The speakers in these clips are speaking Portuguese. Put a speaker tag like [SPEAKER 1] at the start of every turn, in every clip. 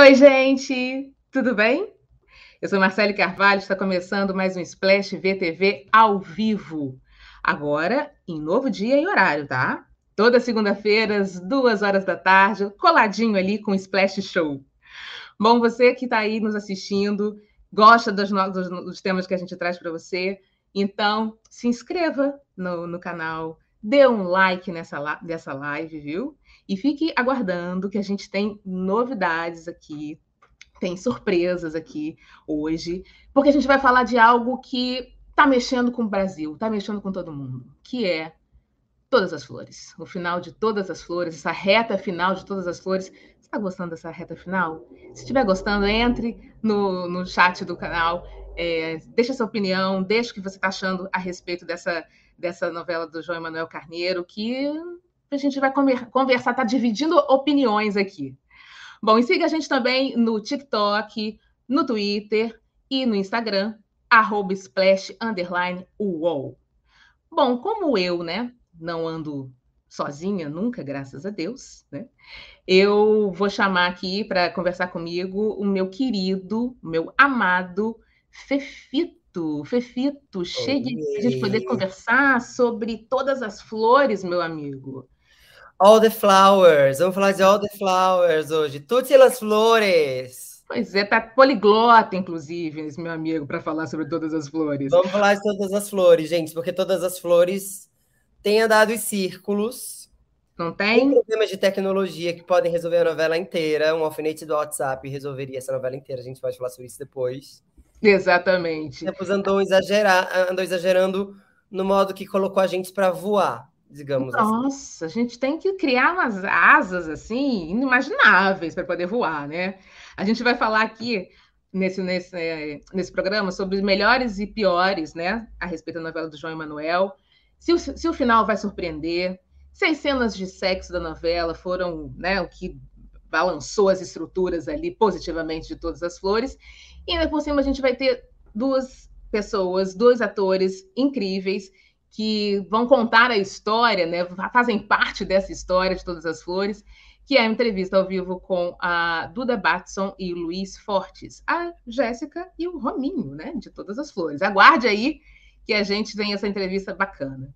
[SPEAKER 1] Oi, gente, tudo bem? Eu sou Marcele Carvalho, está começando mais um Splash VTV ao vivo. Agora, em novo dia e horário, tá? Toda segunda-feira, às duas horas da tarde, coladinho ali com o Splash Show. Bom, você que está aí nos assistindo, gosta dos, dos, dos temas que a gente traz para você, então se inscreva no, no canal, dê um like nessa, nessa live, viu? E fique aguardando que a gente tem novidades aqui, tem surpresas aqui hoje, porque a gente vai falar de algo que está mexendo com o Brasil, está mexendo com todo mundo, que é todas as flores. O final de todas as flores, essa reta final de todas as flores. Você está gostando dessa reta final? Se estiver gostando, entre no, no chat do canal, é, deixa sua opinião, deixa o que você está achando a respeito dessa, dessa novela do João Emanuel Carneiro, que a gente vai conversar, tá dividindo opiniões aqui. Bom, e siga a gente também no TikTok, no Twitter e no Instagram, arroba splash, underline, UOL. Bom, como eu, né, não ando sozinha nunca, graças a Deus, né? Eu vou chamar aqui para conversar comigo o meu querido, meu amado Fefito. Fefito, chegue para a gente poder conversar sobre todas as flores, meu amigo.
[SPEAKER 2] All the flowers. Vamos falar de all the flowers hoje. Todas as flores.
[SPEAKER 1] Pois é, tá poliglota, inclusive, meu amigo, para falar sobre todas as flores.
[SPEAKER 2] Vamos falar de todas as flores, gente, porque todas as flores tem andado em círculos.
[SPEAKER 1] Não tem? Tem
[SPEAKER 2] problemas de tecnologia que podem resolver a novela inteira. Um alfinete do WhatsApp resolveria essa novela inteira. A gente pode falar sobre isso depois.
[SPEAKER 1] Exatamente.
[SPEAKER 2] Depois andou, exagerar, andou exagerando no modo que colocou a gente para voar, digamos
[SPEAKER 1] Nossa, assim. Nossa, a gente tem que criar umas asas assim inimagináveis para poder voar, né? A gente vai falar aqui nesse, nesse, eh, nesse programa sobre os melhores e piores, né? A respeito da novela do João Emanuel se o, se o final vai surpreender, se as cenas de sexo da novela foram né, o que balançou as estruturas ali positivamente de todas as flores. E ainda por cima a gente vai ter duas pessoas, dois atores incríveis que vão contar a história, né, fazem parte dessa história de todas as flores, que é a entrevista ao vivo com a Duda Batson e o Luiz Fortes, a Jéssica e o Rominho, né, de todas as flores. Aguarde aí que a gente tem essa entrevista bacana.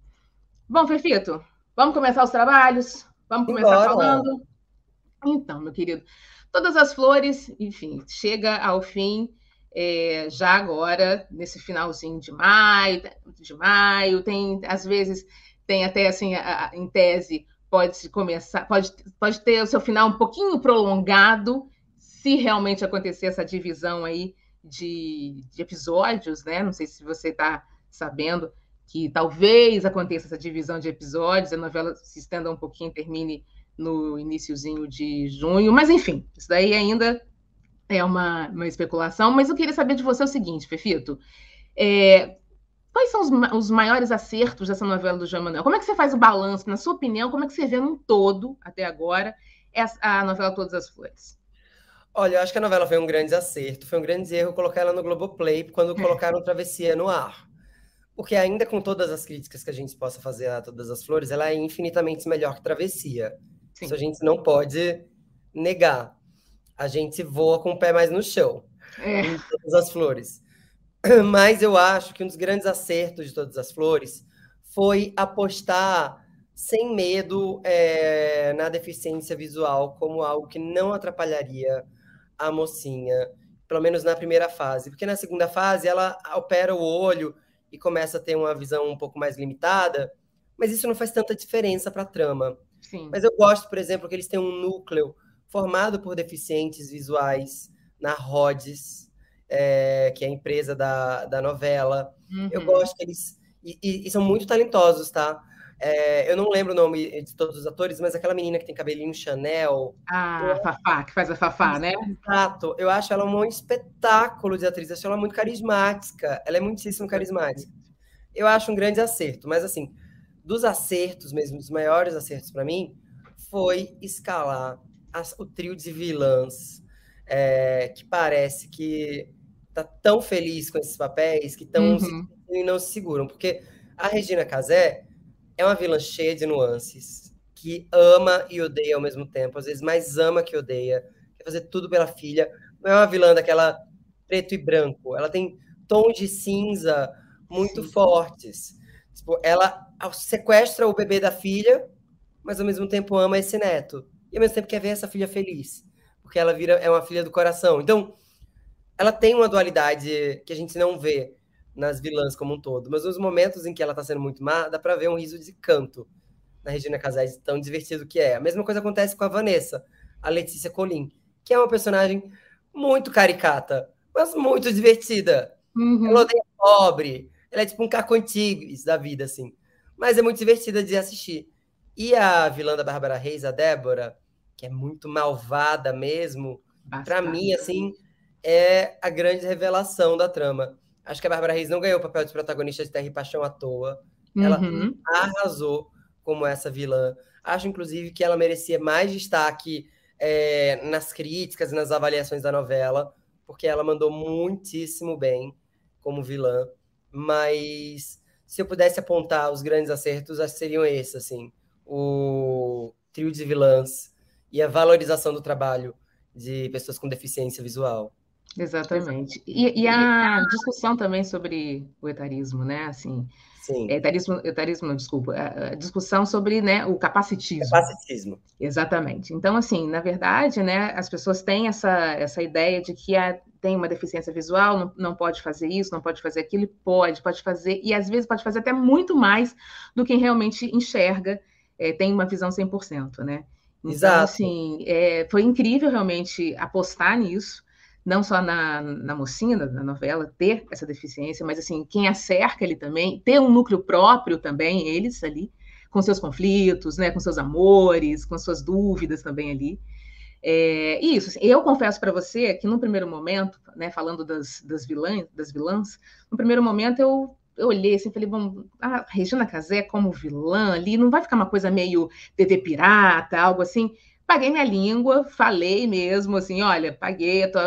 [SPEAKER 1] Bom, Fefito, vamos começar os trabalhos? Vamos começar Embora. falando? Então, meu querido, todas as flores, enfim, chega ao fim é, já agora, nesse finalzinho de maio, de maio, tem, às vezes, tem até assim, a, a, em tese, pode começar, pode, pode ter o seu final um pouquinho prolongado, se realmente acontecer essa divisão aí de, de episódios, né? Não sei se você está sabendo que talvez aconteça essa divisão de episódios, a novela se estenda um pouquinho, termine no iníciozinho de junho, mas enfim, isso daí ainda é uma, uma especulação, mas eu queria saber de você o seguinte, Fefito, é, quais são os, os, maiores acertos dessa novela do Manuel? Como é que você faz o balanço, na sua opinião, como é que você vê num todo, até agora, essa, a novela Todas as Flores?
[SPEAKER 2] Olha, eu acho que a novela foi um grande acerto, foi um grande erro colocar ela no Globoplay quando colocaram Travessia no ar. Porque ainda com todas as críticas que a gente possa fazer a Todas as Flores, ela é infinitamente melhor que Travessia. Sim. Isso a gente não pode negar. A gente voa com o pé mais no chão. É. Em Todas as Flores. Mas eu acho que um dos grandes acertos de Todas as Flores foi apostar sem medo é, na deficiência visual como algo que não atrapalharia a mocinha, pelo menos na primeira fase. Porque na segunda fase ela opera o olho e começa a ter uma visão um pouco mais limitada, mas isso não faz tanta diferença para a trama. Sim. Mas eu gosto, por exemplo, que eles têm um núcleo formado por deficientes visuais na Rhodes, é, que é a empresa da, da novela. Uhum. Eu gosto que eles. E, e, e, são muito talentosos, tá? É, eu não lembro o nome de todos os atores, mas aquela menina que tem cabelinho Chanel.
[SPEAKER 1] Ah, a Fafá, que faz a Fafá, né?
[SPEAKER 2] Exato. Eu acho ela um espetáculo de atriz. Eu acho ela muito carismática. Ela é muitíssimo carismática. Eu acho um grande acerto. Mas, assim, dos acertos mesmo, dos maiores acertos para mim, foi escalar as, o trio de vilãs, é, que parece que tá tão feliz com esses papéis que estão uhum. e não se seguram. Porque a Regina Casé é uma vilã cheia de nuances, que ama e odeia ao mesmo tempo, às vezes mais ama que odeia. quer fazer tudo pela filha. Não é uma vilã daquela preto e branco. Ela tem tons de cinza muito Sim. fortes. Tipo, ela sequestra o bebê da filha, mas ao mesmo tempo ama esse neto. E ao mesmo tempo quer ver essa filha feliz. Porque ela vira é uma filha do coração. Então, ela tem uma dualidade que a gente não vê nas vilãs como um todo. Mas nos momentos em que ela está sendo muito má, dá para ver um riso de canto na Regina Casais, tão divertido que é. A mesma coisa acontece com a Vanessa, a Letícia Colin, que é uma personagem muito caricata, mas muito divertida. Uhum. Ela odeia pobre, ela é tipo um caco antigo da vida, assim. Mas é muito divertida de assistir. E a vilã da Bárbara Reis, a Débora, que é muito malvada mesmo, para mim, assim, é a grande revelação da trama. Acho que a Bárbara Reis não ganhou o papel de protagonista de Terra e Paixão à toa. Ela uhum. arrasou como essa vilã. Acho, inclusive, que ela merecia mais destaque é, nas críticas e nas avaliações da novela, porque ela mandou muitíssimo bem como vilã. Mas se eu pudesse apontar os grandes acertos, acho que seriam esses, assim. O trio de vilãs e a valorização do trabalho de pessoas com deficiência visual.
[SPEAKER 1] Exatamente. E, e, a discussão também sobre o etarismo, né? Assim, Sim. É, etarismo, etarismo, desculpa, a discussão sobre né, o capacitismo.
[SPEAKER 2] Capacitismo.
[SPEAKER 1] Exatamente. Então, assim, na verdade, né, as pessoas têm essa, essa ideia de que a, tem uma deficiência visual, não, não pode fazer isso, não pode fazer aquilo, pode, pode fazer, e às vezes pode fazer até muito mais do que realmente enxerga, é, tem uma visão 100%, né? Então, Exato. assim, é, foi incrível realmente apostar nisso, não só na, na mocinha da novela ter essa deficiência, mas assim, quem a cerca ele também, ter um núcleo próprio também, eles ali, com seus conflitos, né, com seus amores, com suas dúvidas também ali. É, isso, assim, eu confesso para você que no primeiro momento, né, falando das, das vilãs, das vilãs, no primeiro momento eu, eu olhei assim, falei, bom, a Regina Casé como vilã ali, não vai ficar uma coisa meio TV pirata, algo assim? paguei minha língua, falei mesmo, assim, olha, paguei, tô,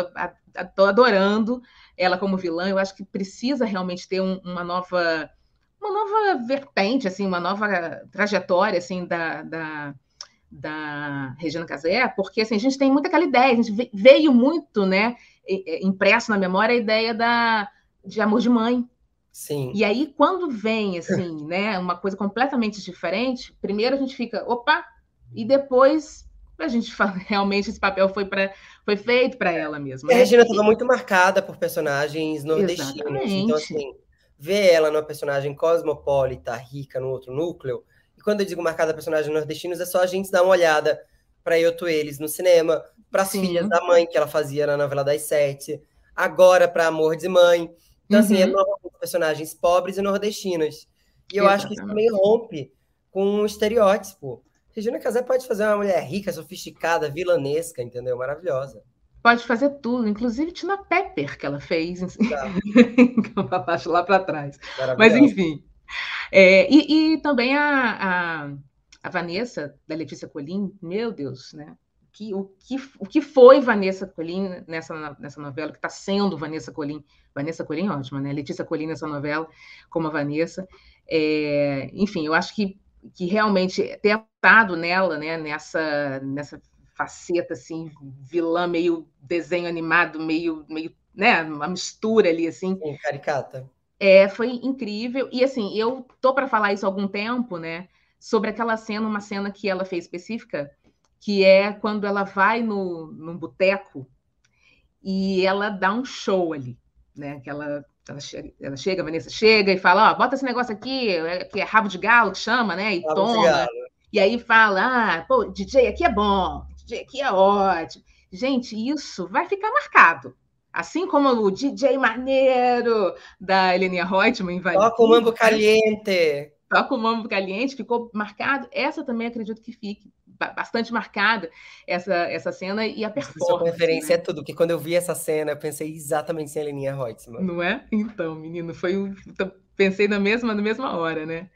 [SPEAKER 1] tô adorando ela como vilã, eu acho que precisa realmente ter um, uma nova uma nova vertente, assim, uma nova trajetória, assim, da, da, da Regina Casé, porque, assim, a gente tem muito aquela ideia, a gente veio muito, né, impresso na memória a ideia da, de amor de mãe,
[SPEAKER 2] Sim.
[SPEAKER 1] E aí, quando vem, assim, né, uma coisa completamente diferente, primeiro a gente fica, opa, e depois a gente fala, realmente esse papel foi, pra, foi feito para ela mesma.
[SPEAKER 2] A né? Regina estava muito marcada por personagens nordestinos. Então, Exatamente. Então, assim, ver ela numa personagem cosmopolita, rica, no outro núcleo. Quando eu digo marcada personagens nordestinos, é só a gente dar uma olhada para Eu, Eles no cinema, para as filhas da mãe, que ela fazia na novela das sete, agora para Amor de Mãe. Então, uhum. assim, é uhum. personagens pobres e nordestinas. E eu Exatamente. acho que isso também rompe com um estereótipo Regina Casé pode fazer uma mulher rica, sofisticada, vilanesca, entendeu? Maravilhosa.
[SPEAKER 1] Pode fazer tudo, inclusive Tina Pepper, que ela fez, tá. lá para trás. Mas, enfim. É, e, e, também a, a, a, Vanessa, da Letícia Colim, meu Deus, né? Que, o, que, o que foi Vanessa Colim nessa, nessa novela, que está sendo Vanessa Colim? Vanessa Colim, ótima, né? Letícia Colim nessa novela, como a Vanessa. É, enfim, eu acho que que realmente ter apostado nela, né, nessa, nessa faceta assim, vilã, meio desenho animado, meio, meio, né, uma mistura ali assim.
[SPEAKER 2] Sim, caricata.
[SPEAKER 1] É, foi incrível. E assim, eu tô para falar isso há algum tempo, né, sobre aquela cena, uma cena que ela fez específica, que é quando ela vai no, num boteco e ela dá um show ali, né, que ela ela chega, ela chega, a Vanessa chega e fala, ó, bota esse negócio aqui, é, que é rabo de galo, que chama, né? E rabo toma. E aí fala, ah, pô, DJ aqui é bom, DJ aqui é ótimo. Gente, isso vai ficar marcado. Assim como o DJ maneiro da Helenia Reutemann em
[SPEAKER 2] Toca o Mambo Caliente.
[SPEAKER 1] Toca o Mambo Caliente, ficou marcado. Essa também acredito que fique bastante marcada essa, essa cena e a performance.
[SPEAKER 2] Sua referência né? é tudo, porque quando eu vi essa cena, eu pensei exatamente em Heleninha Reutemann.
[SPEAKER 1] Não é? Então, menino, foi um, pensei na mesma, na mesma hora, né?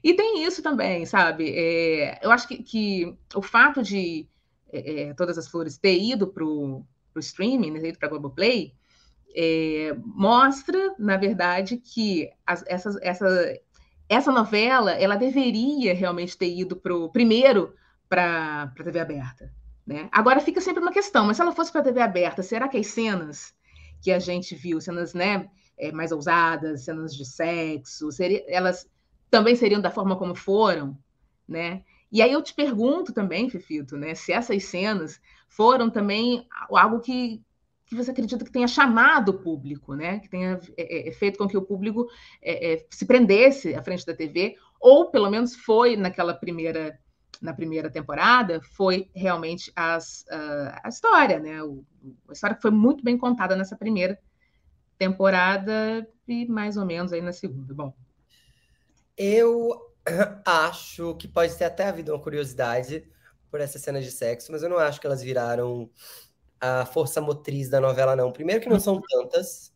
[SPEAKER 1] E tem isso também, sabe? É, eu acho que, que, o fato de é, é Todas as Flores ter ido para o streaming, né, para a Globoplay, é, mostra, na verdade, que as, essa, essa, essa novela ela deveria realmente ter ido para o primeiro para a TV aberta. Né? Agora fica sempre uma questão, mas se ela fosse para a TV aberta, será que as cenas que a gente viu, cenas né, é, mais ousadas, cenas de sexo, seria, elas também seriam da forma como foram? Né? E aí eu te pergunto também, Fifito, né, se essas cenas foram também algo que, que você acredita que tenha chamado o público, né, que tenha é, é, feito com que o público é, é, se prendesse à frente da TV, ou pelo menos foi naquela primeira na primeira temporada foi realmente as, uh, a história, né? O, a história que foi muito bem contada nessa primeira temporada e mais ou menos aí na segunda. Bom,
[SPEAKER 2] eu acho que pode ter até havido uma curiosidade por essas cenas de sexo, mas eu não acho que elas viraram a força motriz da novela, não. Primeiro que não são tantas,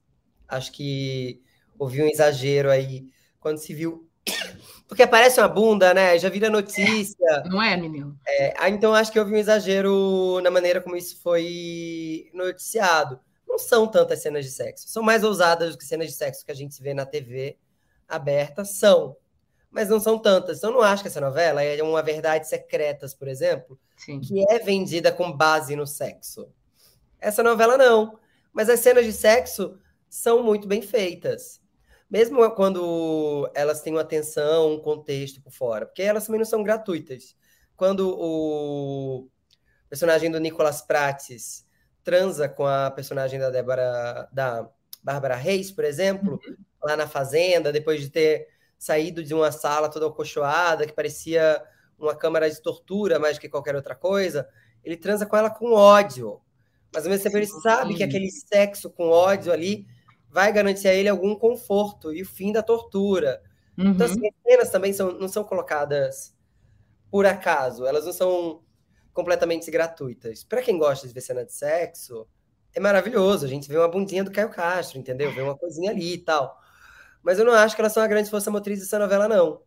[SPEAKER 2] acho que houve um exagero aí quando se viu. Porque aparece uma bunda, né? Já vira notícia.
[SPEAKER 1] Não é, menino?
[SPEAKER 2] É, então acho que houve um exagero na maneira como isso foi noticiado. Não são tantas cenas de sexo. São mais ousadas do que cenas de sexo que a gente vê na TV aberta. São mas não são tantas. Então, eu não acho que essa novela é uma verdade secretas, por exemplo, Sim. que é vendida com base no sexo. Essa novela não. Mas as cenas de sexo são muito bem feitas. Mesmo quando elas têm uma atenção, um contexto por fora. Porque elas também não são gratuitas. Quando o personagem do Nicolas Prates transa com a personagem da Débora, da Bárbara Reis, por exemplo, uhum. lá na fazenda, depois de ter saído de uma sala toda acolchoada, que parecia uma câmara de tortura mais do que qualquer outra coisa, ele transa com ela com ódio. Mas ao mesmo tempo ele sabe que aquele sexo com ódio ali vai garantir a ele algum conforto e o fim da tortura. Uhum. Então, assim, as cenas também são, não são colocadas por acaso, elas não são completamente gratuitas. Para quem gosta de ver cena de sexo, é maravilhoso. A gente vê uma bundinha do Caio Castro, entendeu? Vê uma coisinha ali e tal. Mas eu não acho que elas são a grande força motriz dessa novela, não.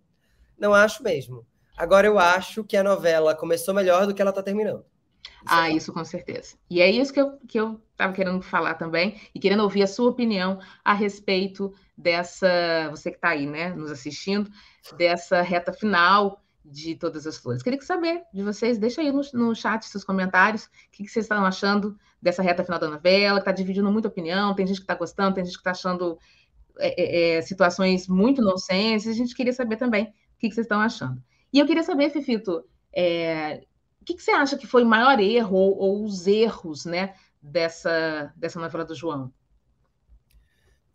[SPEAKER 2] Não acho mesmo. Agora eu acho que a novela começou melhor do que ela está terminando.
[SPEAKER 1] Isso ah, é isso com certeza. E é isso que eu, que eu estava querendo falar também, e querendo ouvir a sua opinião a respeito dessa, você que está aí, né, nos assistindo, dessa reta final de Todas as Flores. Queria saber de vocês, deixa aí no, no chat seus comentários, o que, que vocês estão achando dessa reta final da novela, que está dividindo muita opinião, tem gente que está gostando, tem gente que está achando é, é, é, situações muito nonsense. A gente queria saber também o que, que vocês estão achando. E eu queria saber, Fifito, é, o que, que, você acha que foi o maior erro ou, ou, os erros né, dessa, dessa novela do João?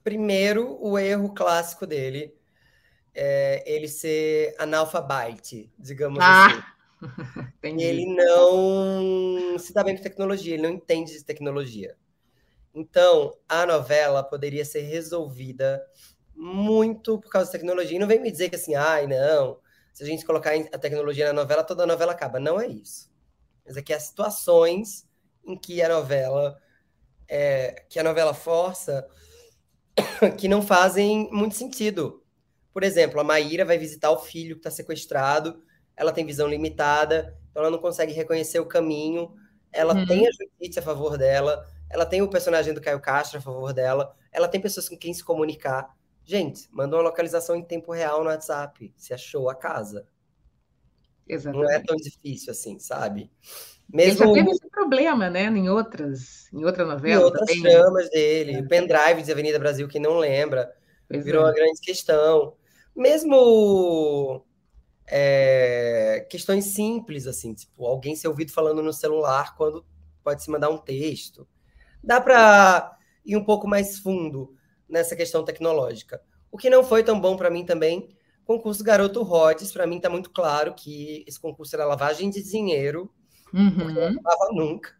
[SPEAKER 2] Primeiro, o erro clássico dele é ele ser analfabete, digamos ah, assim. Entendi. Ele não se dá bem com tecnologia, ele não entende de tecnologia. Então, a novela poderia ser resolvida muito por causa da tecnologia. E não vem me dizer que assim, ai, não, se a gente colocar a tecnologia na novela, toda a novela acaba. Não é isso. Mas é que há situações em que a novela é, que a novela força que não fazem muito sentido. Por exemplo, a Maíra vai visitar o filho que está sequestrado, ela tem visão limitada, então ela não consegue reconhecer o caminho, ela uhum. tem a justiça a favor dela, ela tem o personagem do Caio Castro a favor dela, ela tem pessoas com quem se comunicar. Gente, manda uma localização em tempo real no WhatsApp, se achou a casa. Exatamente. Não é tão difícil assim, sabe?
[SPEAKER 1] Mesmo... Ele já teve esse problema, né? Em outras, em outra novela.
[SPEAKER 2] Em outras também, chamas dele. É. O pendrive de Avenida Brasil, que não lembra, pois virou é. uma grande questão. Mesmo é, questões simples, assim, tipo, alguém ser ouvido falando no celular quando pode se mandar um texto dá para ir um pouco mais fundo nessa questão tecnológica. O que não foi tão bom para mim também, concurso Garoto Rhodes, para mim está muito claro que esse concurso era lavagem de dinheiro, uhum. não eliminava nunca,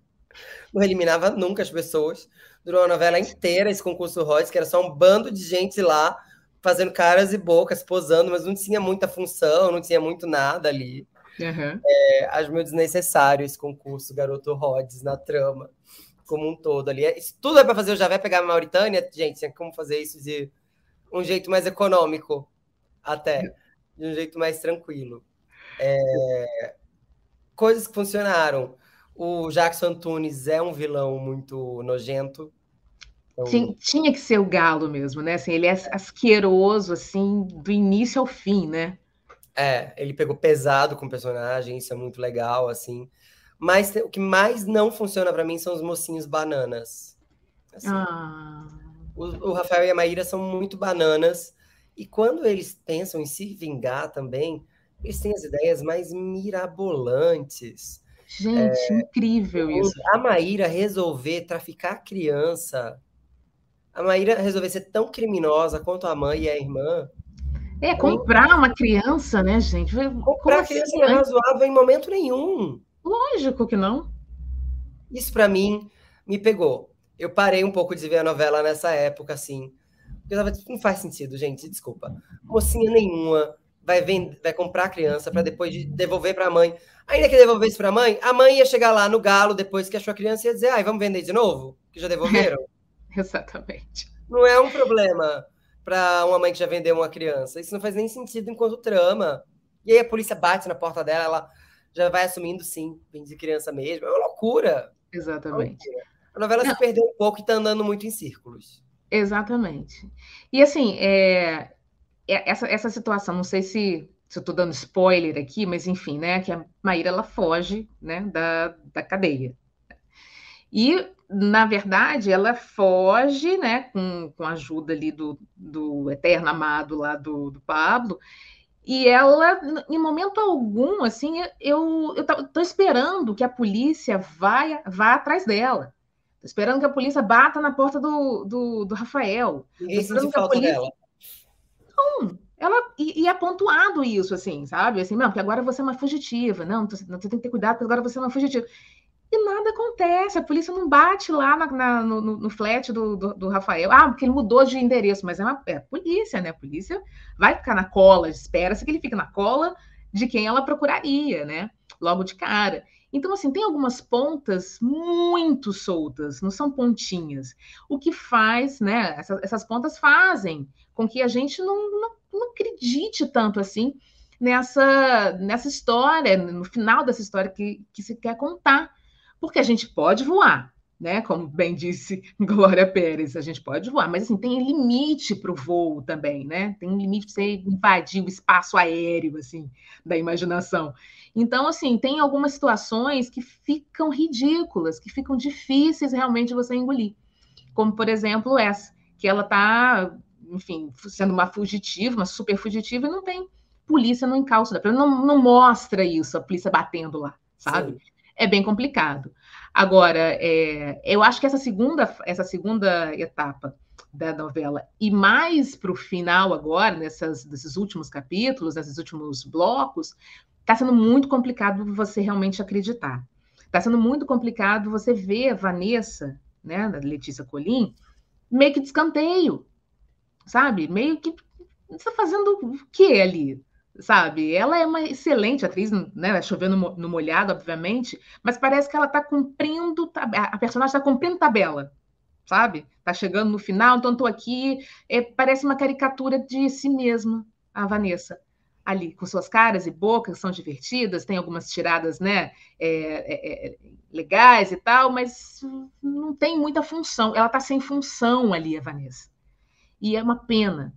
[SPEAKER 2] não eliminava nunca as pessoas. Durou a novela inteira esse concurso Rhodes, que era só um bando de gente lá fazendo caras e bocas, posando, mas não tinha muita função, não tinha muito nada ali. Uhum. É, acho meio desnecessário esse concurso Garoto Rhodes na trama como um todo ali. Isso tudo é para fazer o Javé pegar a Mauritânia, gente, tem como fazer isso de um jeito mais econômico, até, de um jeito mais tranquilo. É... Coisas que funcionaram. O Jackson Antunes é um vilão muito nojento.
[SPEAKER 1] Então... Sim, tinha que ser o galo mesmo, né? Assim, ele é asqueroso, assim, do início ao fim, né?
[SPEAKER 2] É, ele pegou pesado com o personagem, isso é muito legal, assim. Mas o que mais não funciona para mim são os mocinhos bananas.
[SPEAKER 1] Assim, ah.
[SPEAKER 2] o, o, Rafael e a Maíra são muito bananas. E quando eles pensam em se vingar também, eles têm as ideias mais mirabolantes.
[SPEAKER 1] Gente, é, incrível isso.
[SPEAKER 2] A Maíra resolver traficar criança. A Maíra resolver ser tão criminosa quanto a mãe e a irmã.
[SPEAKER 1] É, comprar uma criança, né, gente?
[SPEAKER 2] Comprar Como criança assim, não é razoável em momento nenhum.
[SPEAKER 1] Lógico que não.
[SPEAKER 2] Isso para mim me pegou. Eu parei um pouco de ver a novela nessa época, assim. Porque eu tava, não faz sentido, gente, desculpa. Mocinha nenhuma vai, vender, vai comprar a criança para depois de devolver para a mãe. Ainda que devolvesse para a mãe, a mãe ia chegar lá no galo depois que achou a criança e ia dizer: ai, vamos vender de novo? Que já devolveram?
[SPEAKER 1] Exatamente.
[SPEAKER 2] Não é um problema para uma mãe que já vendeu uma criança. Isso não faz nem sentido enquanto trama. E aí a polícia bate na porta dela, ela já vai assumindo, sim, vem de criança mesmo. É uma loucura.
[SPEAKER 1] Exatamente.
[SPEAKER 2] É uma loucura. A novela Não. se perdeu um pouco e está andando muito em círculos.
[SPEAKER 1] Exatamente. E assim, é, é, essa, essa situação, não sei se, se eu estou dando spoiler aqui, mas enfim, né? Que a Maíra ela foge né, da, da cadeia. E, na verdade, ela foge, né, com, com a ajuda ali do, do eterno amado lá do, do Pablo, e ela, em momento algum, assim, eu estou esperando que a polícia vá, vá atrás dela. Estou esperando que a polícia bata na porta do, do, do Rafael.
[SPEAKER 2] Ninguém sente falta polícia... dela.
[SPEAKER 1] Não, ela, e, e, é pontuado isso, assim, sabe? Assim, não, porque agora você é uma fugitiva. Não, você tem que ter cuidado, porque agora você é uma fugitiva e nada acontece. A polícia não bate lá na, na, no, no, flat do, do, do, Rafael. Ah, porque ele mudou de endereço, mas é, uma, é a polícia, né? A polícia vai ficar na cola, espera-se que ele fique na cola de quem ela procuraria, né? Logo de cara. Então, assim, tem algumas pontas muito soltas, não são pontinhas. O que faz, né? Essas, essas pontas fazem com que a gente não, não, não acredite tanto assim nessa, nessa história, no final dessa história que, que se quer contar porque a gente pode voar, né? Como bem disse Glória Pérez, a gente pode voar, mas assim, tem limite para o voo também, né? Tem um limite para você invadir o espaço aéreo, assim, da imaginação. Então, assim, tem algumas situações que ficam ridículas, que ficam difíceis realmente você engolir. Como, por exemplo, essa, que ela está, enfim, sendo uma fugitiva, uma super fugitiva, e não tem polícia no encalço da não, não mostra isso, a polícia batendo lá, sabe? Sim é bem complicado. Agora, é, eu acho que essa segunda, essa segunda etapa da novela, e mais para o final agora, nessas, nesses últimos capítulos, nesses últimos blocos, está sendo muito complicado você realmente acreditar. Está sendo muito complicado você ver a Vanessa, né, da Letícia Colim, meio que de escanteio, sabe? Meio que está fazendo o que ali? Sabe? Ela é uma excelente atriz, né? Chovendo no molhado, obviamente, mas parece que ela está cumprindo, a personagem está cumprindo tabela, sabe? Está chegando no final, então estou aqui, é, parece uma caricatura de si mesma, a Vanessa. Ali, com suas caras e bocas, são divertidas, tem algumas tiradas, né, é, é, é legais e tal, mas não tem muita função. Ela está sem função ali, a Vanessa. E é uma pena,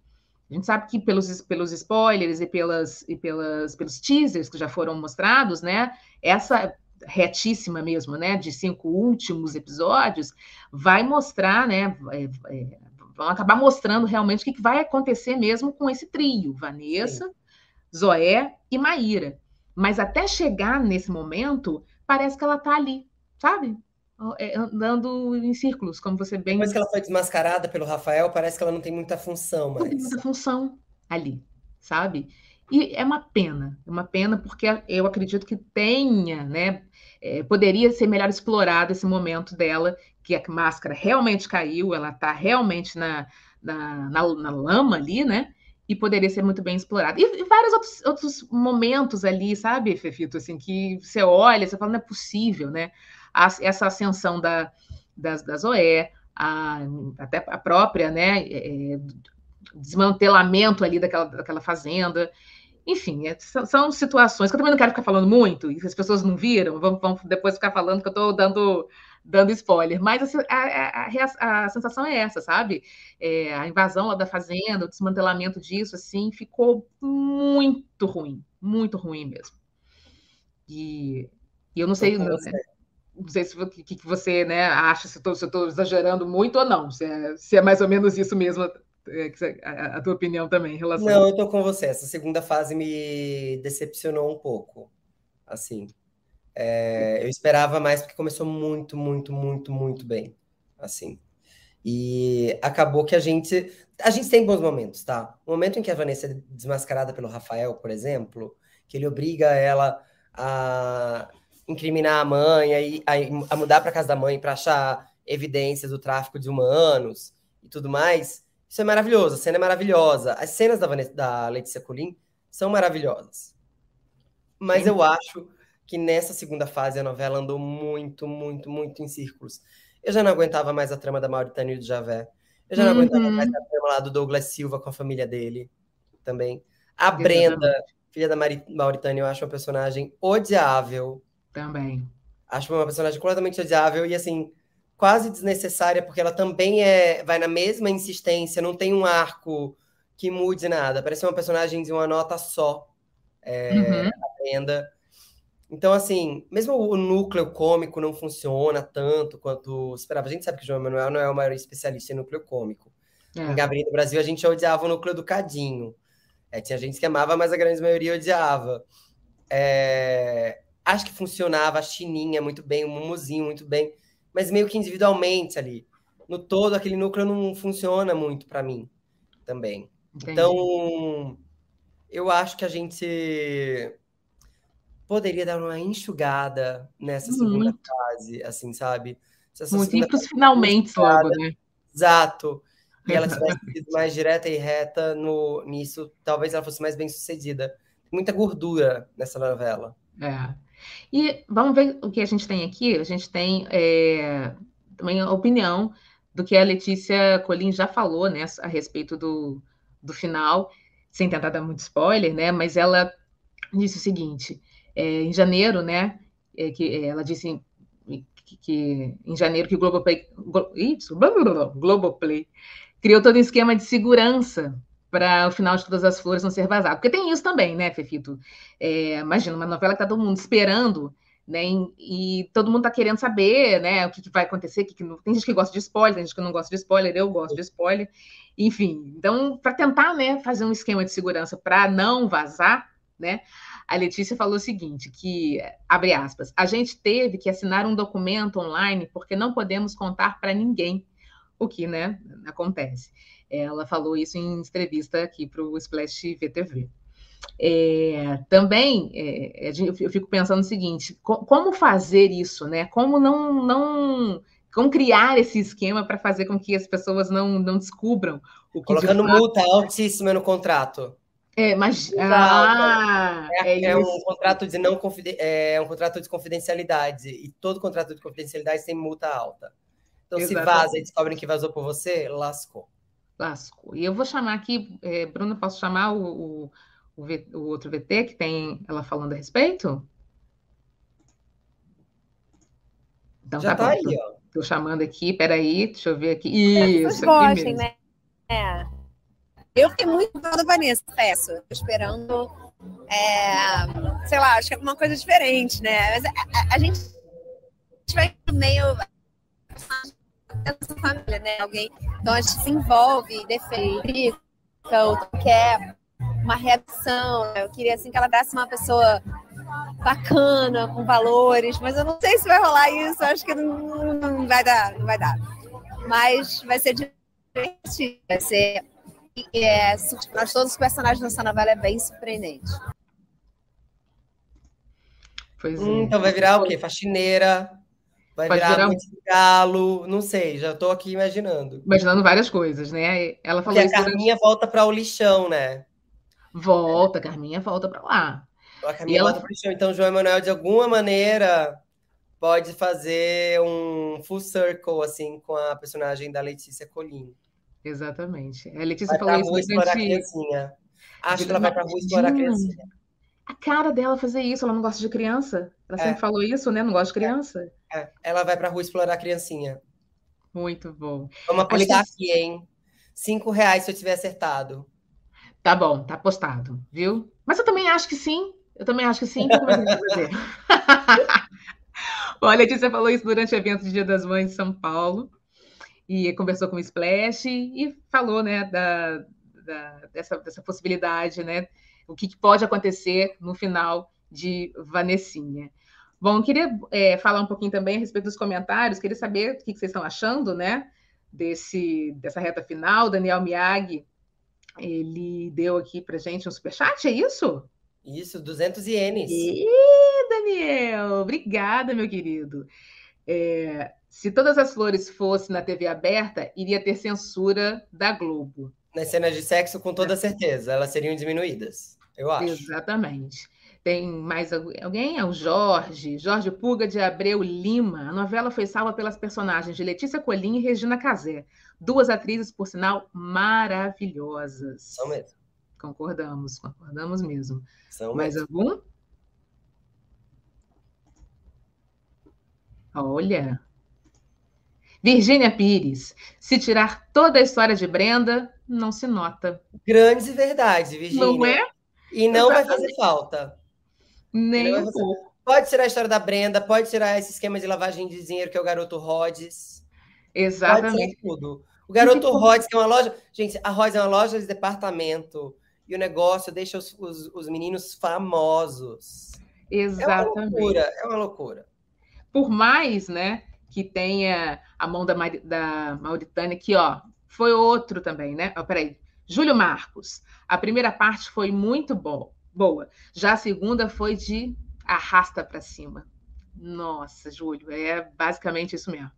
[SPEAKER 1] a gente sabe que pelos, pelos spoilers e, pelas, e pelas, pelos teasers que já foram mostrados, né? Essa retíssima mesmo, né? De cinco últimos episódios, vai mostrar, né? É, é, vão acabar mostrando realmente o que, vai acontecer mesmo com esse trio: Vanessa, Sim. Zoé e Maíra. Mas até chegar nesse momento, parece que ela está ali, sabe? É, andando em círculos, como você bem.
[SPEAKER 2] Depois que ela foi desmascarada pelo Rafael, parece que ela não tem muita função mais.
[SPEAKER 1] Não tem muita função ali, sabe? E é uma pena, é uma pena porque eu acredito que tenha, né? É, poderia ser melhor explorado esse momento dela, que a máscara realmente caiu, ela está realmente na, na, na, na, lama ali, né? E poderia ser muito bem explorado. E, e vários outros, outros momentos ali, sabe, Fefito, assim, que você olha, você fala, não é possível, né? A, essa ascensão da, das, da Zoé, a, até a própria, né, é, é, desmantelamento ali daquela, daquela fazenda. Enfim, é, são, são, situações que eu também não quero ficar falando muito, e se as pessoas não viram, vamos, vamos depois ficar falando que eu estou dando, dando spoiler. Mas a, a, a, a sensação é essa, sabe? É, a invasão lá da fazenda, o desmantelamento disso, assim, ficou muito ruim, muito ruim mesmo. E E eu não sei, não, não, sei se o que, que, você né, acha, se eu estou exagerando muito ou não, se é, se é mais ou menos isso mesmo, é, a, tua opinião também em relação.
[SPEAKER 2] Não, eu estou com você. Essa segunda fase me decepcionou um pouco, assim. É, eu esperava mais porque começou muito, muito, muito, muito bem, assim. E acabou que a gente. A gente tem bons momentos, tá? O momento em que a Vanessa é desmascarada pelo Rafael, por exemplo, que ele obriga ela a incriminar a mãe, a, a, a mudar para casa da mãe para achar evidências do tráfico de humanos e tudo mais. Isso é maravilhoso, a cena é maravilhosa. As cenas da, Vanessa, da Letícia Colim são maravilhosas. Mas Sim. eu acho que nessa segunda fase a novela andou muito, muito, muito em círculos. Eu já não aguentava mais a trama da Mauritânia e do Javé. Eu já não uhum. aguentava mais a trama lá do Douglas Silva com a família dele também. A Brenda, filha da Mauritânia, eu acho uma personagem odiável.
[SPEAKER 1] Também.
[SPEAKER 2] Acho uma personagem completamente odiável e, assim, quase desnecessária, porque ela também é vai na mesma insistência, não tem um arco que mude nada. Parece uma personagem de uma nota só. É, uhum. A. Então, assim, mesmo o núcleo cômico não funciona tanto quanto esperava. A gente sabe que o João Manuel não é o maior especialista em núcleo cômico. É. Em Gabriel do Brasil, a gente odiava o núcleo do Cadinho. É, tinha gente que amava, mas a grande maioria odiava. É, acho que funcionava a Chininha muito bem, o Mumuzinho muito bem, mas meio que individualmente ali. No todo, aquele núcleo não funciona muito para mim também. Entendi. Então, eu acho que a gente poderia dar uma enxugada nessa segunda muito. fase, assim, sabe?
[SPEAKER 1] Muito, ir para os finalmente logo, né?
[SPEAKER 2] Exato. E ela tivesse sido mais direta e reta no, nisso, talvez ela fosse mais bem sucedida. Muita gordura nessa novela.
[SPEAKER 1] É. E vamos ver o que a gente tem aqui. A gente tem é, também a opinião do que a Letícia Colim já falou né, a respeito do, do final, sem tentar dar muito spoiler, né? Mas ela disse o seguinte: é, em janeiro, né? É, que ela disse que, que, em janeiro que o Globoplay, isso, Globoplay criou todo um esquema de segurança para o final de todas as flores não ser vazado. Porque tem isso também, né, Fefito? É, imagina, uma novela que está todo mundo esperando, né? E, todo mundo está querendo saber, né, o que, que vai acontecer. Que, que não... Tem gente que gosta de spoiler, tem gente que não gosta de spoiler, eu gosto de spoiler. Enfim, então, para tentar né, fazer um esquema de segurança para não vazar, né? A Letícia falou o seguinte: que, abre aspas, a gente teve que assinar um documento online porque não podemos contar para ninguém o que né, acontece. Ela falou isso em entrevista aqui para o Splash VTV. É, também é, eu fico pensando o seguinte: como fazer isso, né? Como não, não como criar esse esquema para fazer com que as pessoas não, não descubram o que
[SPEAKER 2] colocando de fato... multa altíssima no contrato.
[SPEAKER 1] É, mas ah,
[SPEAKER 2] é, é, é um contrato de não é um contrato de confidencialidade e todo contrato de confidencialidade tem multa alta. Então, Exatamente. se vaza e descobrem que vazou por você, lascou.
[SPEAKER 1] Lascou. E eu vou chamar aqui, é, Bruna, posso chamar o, o, o, outro VT que tem ela falando a respeito?
[SPEAKER 2] Então, Já tá, tá aí, ó.
[SPEAKER 1] Estou chamando aqui, peraí, deixa eu ver aqui.
[SPEAKER 3] Isso, aqui gostem, mesmo. né? É. Eu fiquei muito da Vanessa, peço. Esperando, é, sei lá, acho que é alguma coisa diferente, né? Mas a, a, a gente vai meio essa família, né? Alguém, então a gente se envolve, defende, então quer uma reação. Né? Eu queria assim que ela desse uma pessoa bacana, com valores, mas eu não sei se vai rolar isso. Acho que não, não vai dar, não vai dar. Mas vai ser divertido, vai ser é, nós todos os personagens dessa novela é bem surpreendente.
[SPEAKER 2] Pois hum, é. então vai virar o quê? Faxineira, Vai Pode virar, virar um galo, não sei, já estou aqui imaginando.
[SPEAKER 1] Imaginando várias coisas, né? Ela falou
[SPEAKER 2] Porque a Carminha durante... volta para o lixão, né?
[SPEAKER 1] Volta, a Carminha volta para lá.
[SPEAKER 2] A Carminha volta para o lixão. Então, João Emanuel, de alguma maneira, pode fazer um full circle, assim, com a personagem da Letícia Colim.
[SPEAKER 1] Exatamente. A Letícia vai falou isso.
[SPEAKER 2] Explorar a criancinha. Acho que ela vai para a rua explorar a criancinha.
[SPEAKER 1] A cara dela fazer isso, ela não gosta de criança. Ela é. sempre falou isso, né? Não gosta de criança.
[SPEAKER 2] É. Ela vai para a rua explorar a criancinha.
[SPEAKER 1] Muito bom.
[SPEAKER 2] Vamos apostar aqui, hein? Cinco reais se eu tiver acertado.
[SPEAKER 1] Tá bom, tá apostado, viu? Mas eu também acho que sim. Eu também acho que sim. É? Olha, a Letícia falou isso durante o evento de Dia das Mães em São Paulo e conversou com o Splash e falou, né, da, da dessa, dessa possibilidade, né, o que, que, pode acontecer no final de Vanessinha. Bom, queria é, falar um pouquinho também a respeito dos comentários, queria saber o que, vocês estão achando, né, desse, dessa reta final. Daniel Miyagi, ele deu aqui para gente um superchat, é isso?
[SPEAKER 2] Isso, 200 ienes.
[SPEAKER 1] Ih, Daniel, obrigada, meu querido. É, se todas as flores fossem na TV aberta, iria ter censura da Globo.
[SPEAKER 2] Nas cenas de sexo, com toda certeza, elas seriam diminuídas, eu acho.
[SPEAKER 1] Exatamente. Tem mais alguém? É o Jorge, Jorge Pulga de Abreu Lima. A novela foi salva pelas personagens de Letícia Colim e Regina Casé. Duas atrizes, por sinal, maravilhosas.
[SPEAKER 2] São mesmo.
[SPEAKER 1] Concordamos, concordamos mesmo.
[SPEAKER 2] São
[SPEAKER 1] mais
[SPEAKER 2] mesmo.
[SPEAKER 1] algum? Olha. Virgínia Pires. Se tirar toda a história de Brenda, não se nota.
[SPEAKER 2] Grandes verdades, Virgínia.
[SPEAKER 1] Não é?
[SPEAKER 2] E não Exatamente. vai fazer falta.
[SPEAKER 1] Nem um pouco.
[SPEAKER 2] Pode tirar a história da Brenda, pode tirar esse esquema de lavagem de dinheiro que é o garoto Rhodes.
[SPEAKER 1] Exatamente.
[SPEAKER 2] tudo. O garoto Rhodes, que é uma loja. Gente, a Rhodes é uma loja de departamento. E o negócio deixa os, os, os meninos famosos.
[SPEAKER 1] Exatamente.
[SPEAKER 2] É uma loucura, é uma loucura.
[SPEAKER 1] Por mais, né, que tenha a mão da, da Mauritânia, que, ó, foi outro também, né? Ó, peraí. Júlio Marcos. A primeira parte foi muito bom, boa. Já a segunda foi de arrasta para cima. Nossa, Júlio, é basicamente isso mesmo.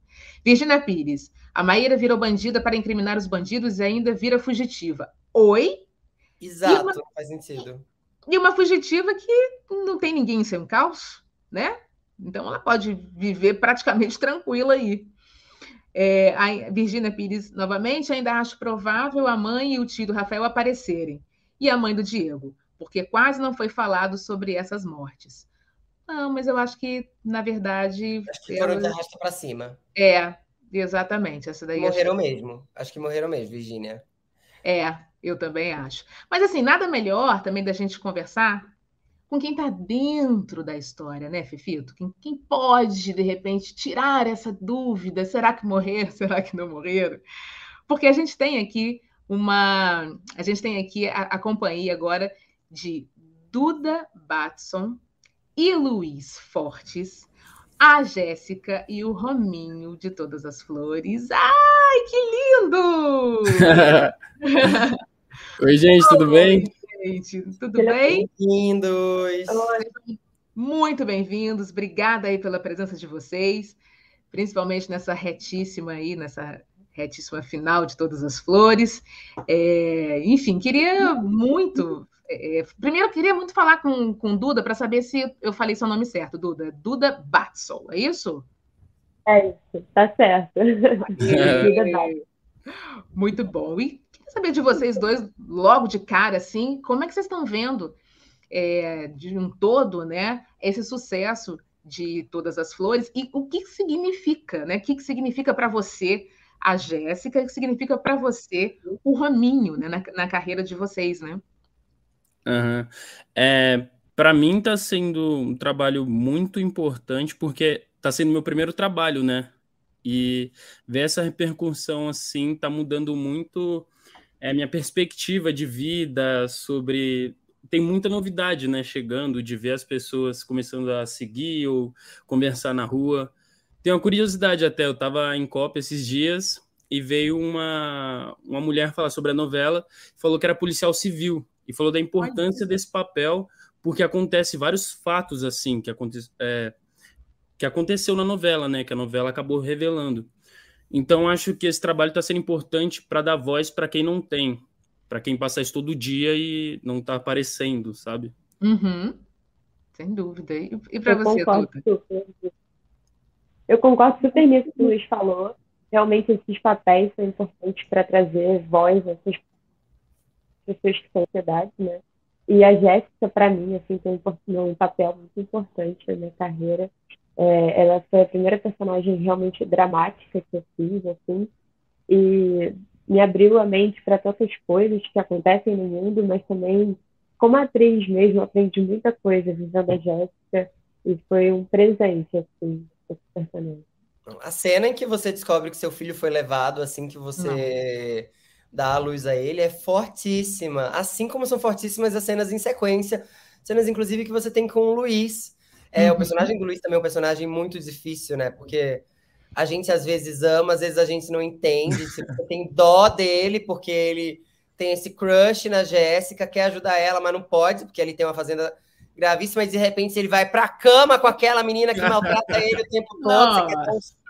[SPEAKER 1] Virginia Pires. A Maíra virou bandida para incriminar os bandidos e ainda vira fugitiva. Oi?
[SPEAKER 2] Exato, uma, faz sentido.
[SPEAKER 1] E uma fugitiva que não tem ninguém em seu caos, né? Então ela pode viver praticamente tranquila aí. É, a Virginia Pires, novamente, ainda acho provável a mãe e o tio do Rafael aparecerem. E a mãe do Diego, porque quase não foi falado sobre essas mortes. Não, mas eu acho que, na verdade.
[SPEAKER 2] Acho que foram de arrasta para cima.
[SPEAKER 1] É, exatamente. Essa daí
[SPEAKER 2] morreram acho... mesmo. Acho que morreram mesmo, Virginia.
[SPEAKER 1] É, eu também acho. Mas, assim, nada melhor também da gente conversar com quem está dentro da história, né, Fefito? Quem, quem, pode, de repente, tirar essa dúvida: será que morreram, será que não morreram? Porque a gente tem aqui uma. A gente tem aqui a, a companhia agora de Duda Batson, e Luiz Fortes, a Jéssica e o Rominho de Todas as Flores. Ai, que lindo!
[SPEAKER 4] Oi, gente, tudo bem?
[SPEAKER 1] Gente, tudo bem?
[SPEAKER 2] Bem-vindos!
[SPEAKER 1] Muito bem-vindos, obrigada aí pela presença de vocês, principalmente nessa retíssima aí, nessa retíssima final de Todas as Flores. É, enfim, queria muito é, primeiro, eu queria muito falar com, com Duda para saber se eu falei seu nome certo, Duda. Duda Batsol, é isso?
[SPEAKER 5] É isso, tá certo.
[SPEAKER 1] muito bom. E queria saber de vocês dois, logo de cara, assim, como é que vocês estão vendo é, de um todo, né, esse sucesso de Todas as Flores e o que significa, né? O que significa para você a Jéssica, que significa para você o Raminho, né, na, na carreira de vocês, né?
[SPEAKER 4] Uhum. É, para mim está sendo um trabalho muito importante porque está sendo meu primeiro trabalho, né? E ver essa repercussão assim está mudando muito é, minha perspectiva de vida sobre tem muita novidade, né? Chegando de ver as pessoas começando a seguir ou conversar na rua. Tem uma curiosidade até, eu estava em Copa esses dias e veio uma, uma mulher falar sobre a novela, falou que era policial civil e falou da importância desse papel, porque acontece vários fatos assim que, aconte, é, que aconteceu na novela, né? Que a novela acabou revelando. Então acho que esse trabalho está sendo importante para dar voz para quem não tem, para quem passa isso todo dia e não está aparecendo, sabe?
[SPEAKER 1] Uhum. Sem dúvida. E, e para você,
[SPEAKER 5] Duda? Eu concordo super nisso que o Luiz falou. Realmente esses papéis são importantes para trazer voz a essas pessoas que têm ansiedade, né? E a Jéssica, para mim, assim, tem um, papel muito importante na minha carreira. É, ela foi a primeira personagem realmente dramática que eu fiz, assim, e me abriu a mente para tantas coisas que acontecem no mundo, mas também, como atriz mesmo, aprendi muita coisa vivendo a Jéssica E foi um presente, assim, esse personagem.
[SPEAKER 2] A cena em que você descobre que seu filho foi levado, assim que você Não. dá a luz a ele, é fortíssima. Assim como são fortíssimas as cenas em sequência, cenas inclusive que você tem com o Luiz. É, uhum. O personagem do Luiz também é um personagem muito difícil, né? Porque a gente às vezes ama, às vezes a gente não entende. Você tem dó dele, porque ele tem esse crush na Jéssica, quer ajudar ela, mas não pode, porque ele tem uma fazenda gravíssima, e de repente ele vai pra cama com aquela menina que maltrata ele o tempo todo, você quer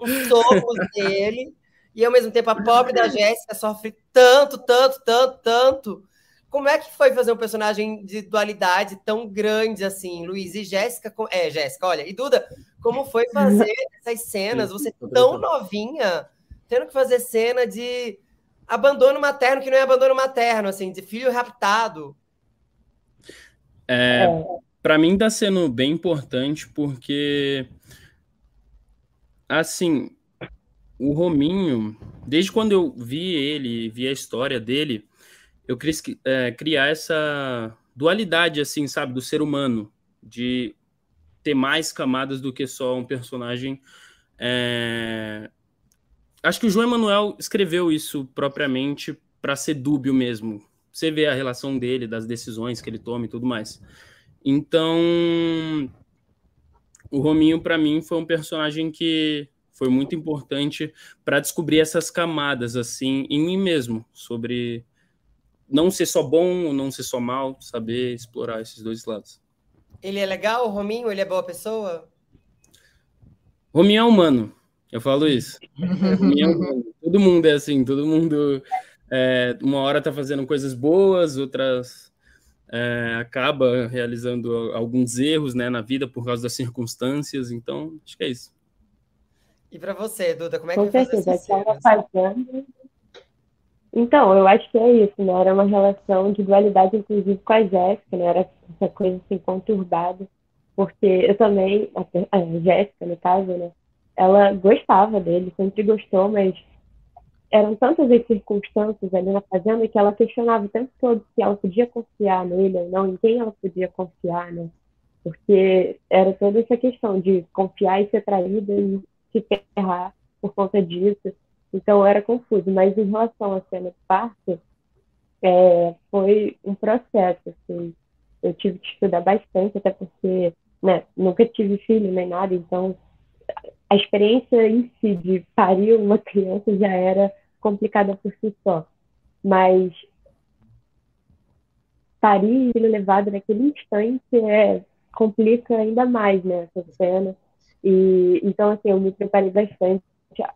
[SPEAKER 2] um soco dele, e ao mesmo tempo a pobre da Jéssica sofre tanto, tanto, tanto, tanto. Como é que foi fazer um personagem de dualidade tão grande assim, Luiz e Jéssica? É, Jéssica, olha, e Duda, como foi fazer essas cenas? Você tão novinha, tendo que fazer cena de abandono materno que não é abandono materno, assim, de filho raptado.
[SPEAKER 4] É, é. Para mim está sendo bem importante porque, assim, o Rominho, desde quando eu vi ele, vi a história dele, eu quis é, criar essa dualidade, assim, sabe, do ser humano, de ter mais camadas do que só um personagem é, acho que o João Emanuel escreveu isso propriamente para ser dúbio mesmo. Você vê a relação dele, das decisões que ele toma e tudo mais. Então, o Rominho, para mim, foi um personagem que foi muito importante para descobrir essas camadas, assim, em mim mesmo, sobre não ser só bom ou não ser só mal, saber explorar esses dois lados.
[SPEAKER 2] Ele é legal, o Rominho? Ele é boa pessoa?
[SPEAKER 4] Rominho é humano. Eu falo isso. todo mundo é assim, todo mundo é, uma hora tá fazendo coisas boas, outras é, acaba realizando alguns erros né, na vida por causa das circunstâncias, então acho que é isso.
[SPEAKER 2] E para você, Duda, como é que
[SPEAKER 5] Com certeza, estava fazendo. Então, eu acho que é isso, né? Era uma relação de dualidade, inclusive, com a Jéssica, né? Era essa coisa assim, conturbada, porque eu também, a Jéssica, no caso, né? ela gostava dele, sempre gostou, mas eram tantas as circunstâncias ali na fazenda que ela questionava o tempo todo se ela podia confiar nele ou não, em quem ela podia confiar, né? Porque era toda essa questão de confiar e ser traída e se ferrar por conta disso. Então era confuso. Mas em relação à cena de parto, é, foi um processo, assim. Eu tive que estudar bastante, até porque né, nunca tive filho nem nada, então a experiência em si de parir uma criança já era complicada por si só. Mas parir filho levado naquele instante é, complica ainda mais né, essa cena. E, então, assim, eu me preparei bastante.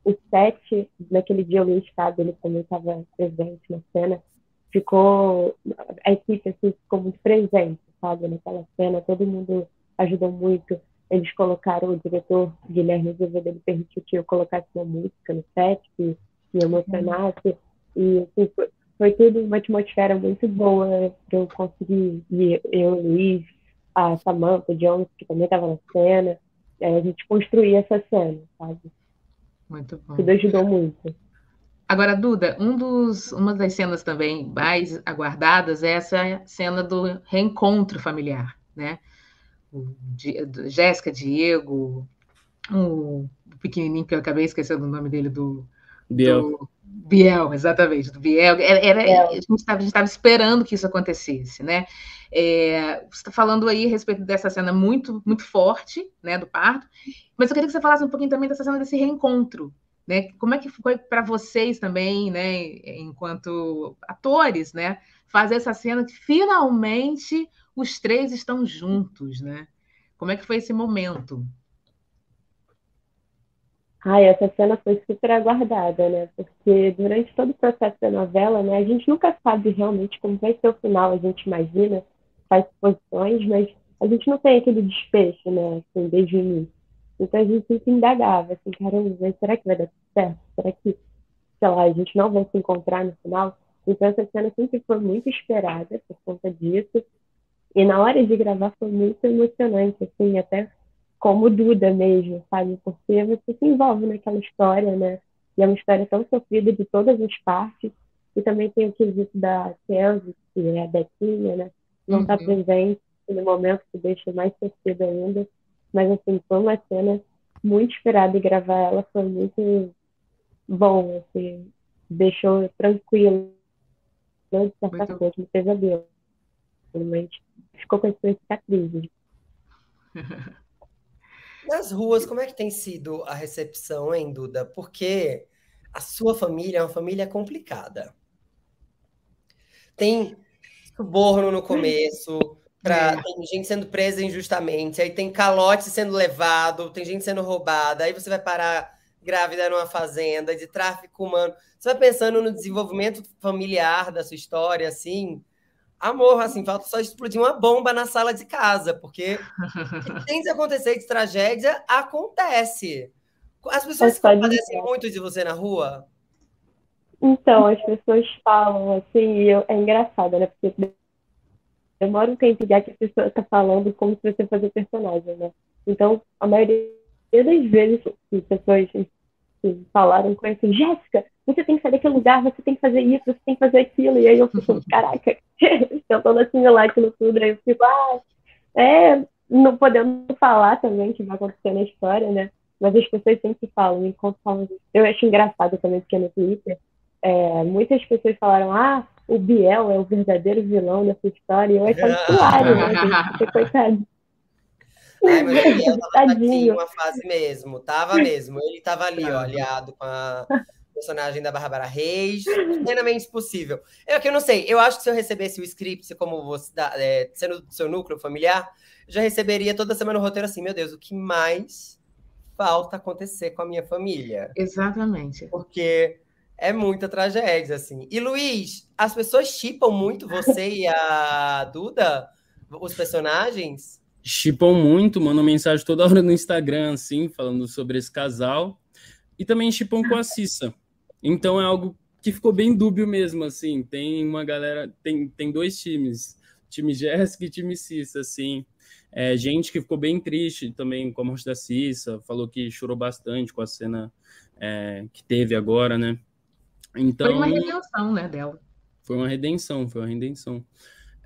[SPEAKER 5] O set, naquele dia, o Luiz Estado, ele também estava presente na cena. Ficou. A equipe assim, ficou muito presente, sabe, naquela cena. Todo mundo ajudou muito eles colocaram, o diretor Guilherme Azevedo, ele permitiu que eu colocasse uma música no set, que me emocionasse, e assim, foi, foi tudo uma atmosfera muito boa para eu conseguir, e eu, Luiz, a Samantha Jones, que também estava na cena, é, a gente construir essa cena, sabe?
[SPEAKER 1] Muito bom.
[SPEAKER 5] Tudo ajudou muito.
[SPEAKER 1] Agora, Duda, um dos, uma das cenas também mais aguardadas é essa cena do reencontro familiar, né? Jéssica, Diego, o pequenininho que eu acabei esquecendo o nome dele do
[SPEAKER 4] Biel.
[SPEAKER 1] Do, Biel, exatamente, do Biel. Era, era a gente estava esperando que isso acontecesse, né? É, você está falando aí a respeito dessa cena muito, muito forte, né, do parto, mas eu queria que você falasse um pouquinho também dessa cena desse reencontro, né? Como é que foi para vocês também, né, enquanto atores, né, fazer essa cena que finalmente os três estão juntos, né? Como é que foi esse momento?
[SPEAKER 5] Ai, essa cena foi super aguardada, né? Porque durante todo o processo da novela, né, a gente nunca sabe realmente como vai ser o final, a gente imagina, faz posições, mas a gente não tem aquele desfecho, né, assim, desde o início. Então a gente sempre indagava, assim, caramba, mas será que vai dar certo? Será que, sei lá, a gente não vai se encontrar no final? Então essa cena sempre foi muito esperada por conta disso. E na hora de gravar foi muito emocionante, assim, até como Duda mesmo, sabe? Porque você se envolve naquela história, né? E é uma história tão sofrida de todas as partes. E também tem o quesito da Chelsea, que é a Betinha, né? Não está uhum. presente. no momento que deixa mais sofrido ainda. Mas, assim, foi uma cena muito esperada e gravar ela foi muito bom, assim, deixou tranquilo, não de certa coisa, no pesadelo. Mas ficou com essa cicatriz.
[SPEAKER 2] Nas ruas, como é que tem sido a recepção, hein, Duda? Porque a sua família é uma família complicada. Tem suborno no começo, pra, é. tem gente sendo presa injustamente, aí tem calote sendo levado, tem gente sendo roubada, aí você vai parar grávida numa fazenda, de tráfico humano. Você vai pensando no desenvolvimento familiar da sua história, assim, amor, assim, falta só explodir uma bomba na sala de casa, porque tem de acontecer de tragédia, acontece. As pessoas padecem muito de você na rua?
[SPEAKER 5] Então, as pessoas falam assim, e eu, é engraçado, né? Porque demora um tempo já que a pessoa está falando como se você fosse personagem, né? Então, a maioria das vezes as pessoas assim, falaram com assim, Jéssica, você tem que sair daquele lugar, você tem que fazer isso, você tem que fazer aquilo. E aí eu fico, caraca, tentando assimilar aquilo tudo. Aí eu fico, ah, é, não podendo falar também que vai acontecer na história, né? Mas as pessoas sempre falam, enquanto falam. Eu acho engraçado também, porque no Twitter, é, muitas pessoas falaram, ah, o Biel é o verdadeiro vilão dessa história. E eu acho claro, né? Coitado.
[SPEAKER 2] Ai, mas o Biel tava uma fase mesmo, tava mesmo. Ele tava ali, ó, aliado com a personagem da Bárbara Reis, plenamente possível. Eu que eu não sei, eu acho que se eu recebesse o script como você, é, sendo do seu núcleo familiar, já receberia toda semana o roteiro assim, meu Deus, o que mais falta acontecer com a minha família?
[SPEAKER 1] Exatamente.
[SPEAKER 2] Porque é muita tragédia, assim. E Luiz, as pessoas chipam muito você e a Duda, os personagens?
[SPEAKER 4] Chipam muito, mandam mensagem toda hora no Instagram, assim, falando sobre esse casal. E também chipam com a Cissa. Então é algo que ficou bem dúbio mesmo, assim. Tem uma galera, tem, tem dois times, time Jéssica e time Cissa, assim. É, gente que ficou bem triste também com a morte da Cissa, falou que chorou bastante com a cena é, que teve agora, né?
[SPEAKER 1] Então, foi uma redenção, né, dela.
[SPEAKER 4] Foi uma redenção, foi uma redenção.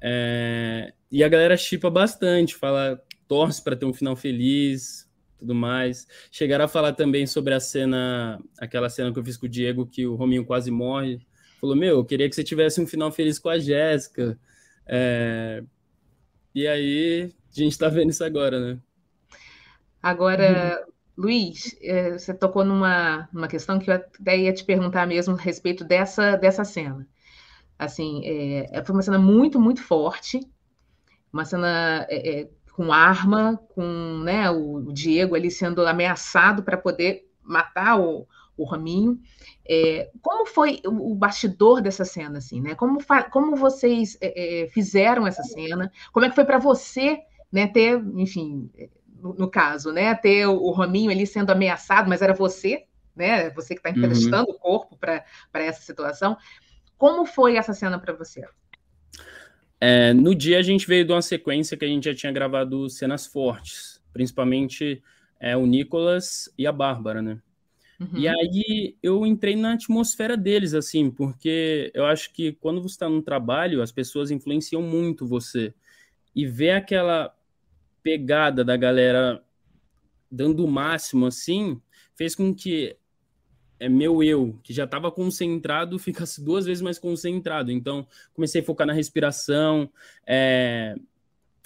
[SPEAKER 4] É, e a galera chipa bastante, fala, torce para ter um final feliz, tudo mais. Chegaram a falar também sobre a cena, aquela cena que eu fiz com o Diego, que o Rominho quase morre. Falou, meu, eu queria que você tivesse um final feliz com a Jéssica. É, e aí, a gente tá vendo isso agora, né?
[SPEAKER 1] Agora, Luiz, é, você tocou numa, numa questão que eu até ia te perguntar mesmo a respeito dessa, dessa cena. Assim, é, foi uma cena muito, muito forte, uma cena é, é com arma, com né, o, Diego ali sendo ameaçado para poder matar o, o Raminho. É, como foi o, bastidor dessa cena, assim, né? Como, como vocês é, é, fizeram essa cena? Como é que foi para você, né, ter, enfim, no, no, caso, né? Ter o, o Rominho ali sendo ameaçado, mas era você, né? Você que está uhum. emprestando uhum. o corpo para essa situação. Como foi essa cena para você?
[SPEAKER 4] É, no dia a gente veio de uma sequência que a gente já tinha gravado cenas fortes, principalmente é, o Nicolas e a Bárbara, né? Uhum. E aí eu entrei na atmosfera deles, assim, porque eu acho que quando você está no trabalho, as pessoas influenciam muito você. E ver aquela pegada da galera dando o máximo assim, fez com que é meu eu, que já estava concentrado, ficasse duas vezes mais concentrado. Então, comecei a focar na respiração, é,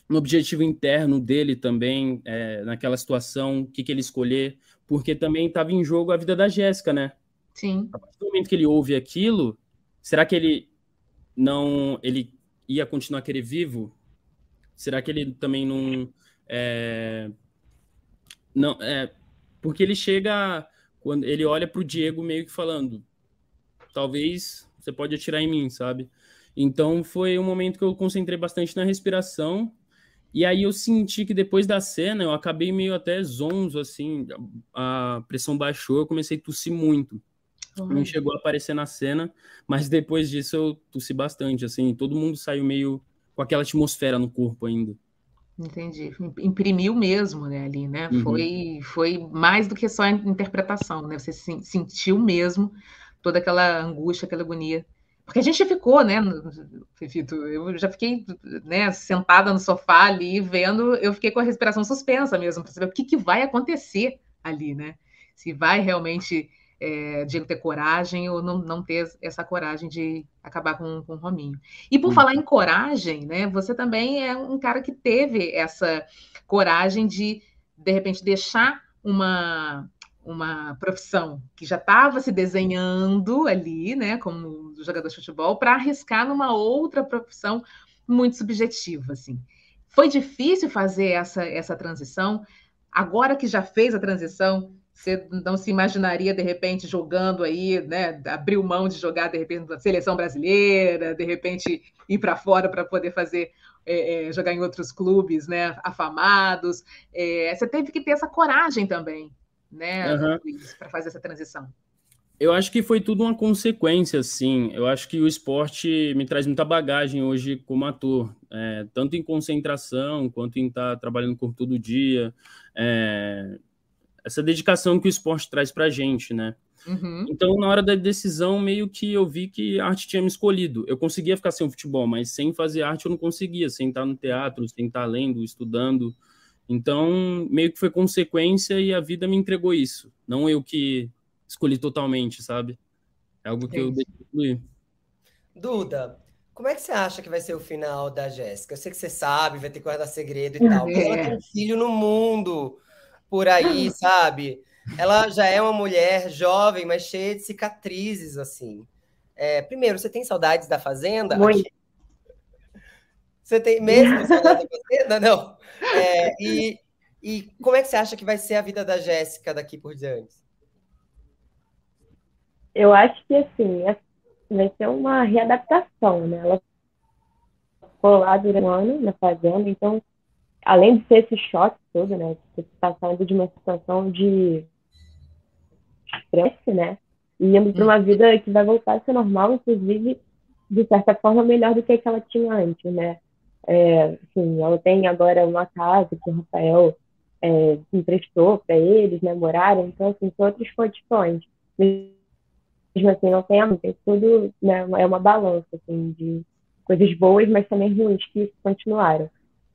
[SPEAKER 4] no objetivo interno dele também, é, naquela situação, o que, que ele escolher, porque também estava em jogo a vida da Jéssica, né?
[SPEAKER 1] Sim.
[SPEAKER 4] A partir do momento que ele ouve aquilo, será que ele não. Ele ia continuar a querer vivo? Será que ele também não é, não, é, porque ele chega quando ele olha para o Diego meio que falando, talvez você pode atirar em mim, sabe? Então foi um momento que eu concentrei bastante na respiração e aí eu senti que depois da cena eu acabei meio até zonzo assim, a pressão baixou, eu comecei a tossir muito. Uhum. Não chegou a aparecer na cena, mas depois disso eu tossi bastante, assim, todo mundo saiu meio com aquela atmosfera no corpo ainda.
[SPEAKER 1] Entendi. Imprimiu mesmo, né, ali, né? Uhum. Foi, foi mais do que só a interpretação, né? Você sentiu mesmo toda aquela angústia, aquela agonia. Porque a gente ficou, né, Fefito? Eu já fiquei né, sentada no sofá ali, vendo, eu fiquei com a respiração suspensa mesmo, para saber o que, que vai acontecer ali, né? Se vai realmente é, Diego ter coragem ou não, não ter essa coragem de acabar com, com o Rominho. E por hum. falar em coragem, né? Você também é um cara que teve essa coragem de, de repente, deixar uma uma profissão que já estava se desenhando ali, né, como jogador de futebol, para arriscar numa outra profissão muito subjetiva, assim. Foi difícil fazer essa, essa transição. Agora que já fez a transição, você não se imaginaria de repente jogando aí, né, abriu mão de jogar de repente na seleção brasileira, de repente ir para fora para poder fazer é, é, jogar em outros clubes, né, afamados. É, você teve que ter essa coragem também né, uhum. para fazer essa transição?
[SPEAKER 4] Eu acho que foi tudo uma consequência, sim. Eu acho que o esporte me traz muita bagagem hoje como ator, é, tanto em concentração quanto em estar tá trabalhando com todo dia. É, essa dedicação que o esporte traz para a gente, né? Uhum. Então, na hora da decisão, meio que eu vi que a arte tinha me escolhido. Eu conseguia ficar sem o futebol, mas sem fazer arte eu não conseguia, sem estar no teatro, sem estar lendo, estudando. Então, meio que foi consequência e a vida me entregou isso. Não eu que escolhi totalmente, sabe? É algo que é eu deixei
[SPEAKER 2] Duda, como é que você acha que vai ser o final da Jéssica? Eu sei que você sabe, vai ter que guardar segredo e tal. Ela tem um filho no mundo por aí, sabe? Ela já é uma mulher jovem, mas cheia de cicatrizes, assim. É, primeiro, você tem saudades da Fazenda? Muito. Você tem mesmo saudades da Fazenda? Não. É, e, e como é que você acha que vai ser a vida da Jéssica daqui por diante?
[SPEAKER 5] Eu acho que assim, é, vai ser uma readaptação, né? Ela ficou lá durante um ano na fazenda, então, além de ser esse choque todo, né? Você está saindo de uma situação de estresse, né? E indo para uma uhum. vida que vai voltar a ser normal, inclusive, de certa forma, melhor do que que ela tinha antes, né? É, assim, ela tem agora uma casa que o Rafael é, emprestou para eles, né, moraram, então, assim, são outras condições. Mesmo assim, não tem tem tudo, né, é uma balança, assim, de coisas boas, mas também ruins que continuaram.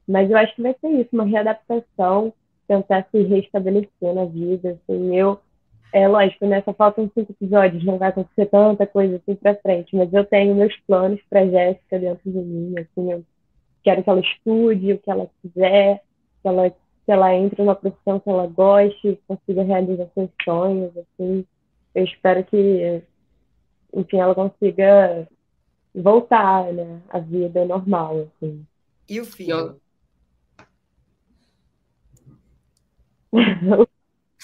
[SPEAKER 5] Mas eu acho que vai ser isso, uma readaptação, tentar se restabelecer na vida, assim, eu, é lógico, né, só faltam cinco episódios, não vai acontecer tanta coisa assim pra frente, mas eu tenho meus planos pra Jéssica dentro de mim, assim, eu quero que ela estude o que ela quiser, que ela, que ela entre numa profissão que ela goste, consiga realizar seus sonhos, assim. Eu espero que, enfim, ela consiga voltar, né, à vida normal, assim.
[SPEAKER 2] E o filho?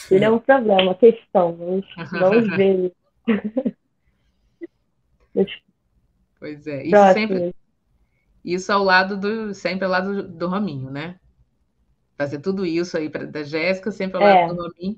[SPEAKER 5] Ele é um problema, questão. Vamos, vamos ver.
[SPEAKER 1] pois é, isso sempre, isso ao lado do, sempre ao lado do, do Rominho, né? Fazer tudo isso aí pra, da Jéssica, sempre ao é. lado do Rominho.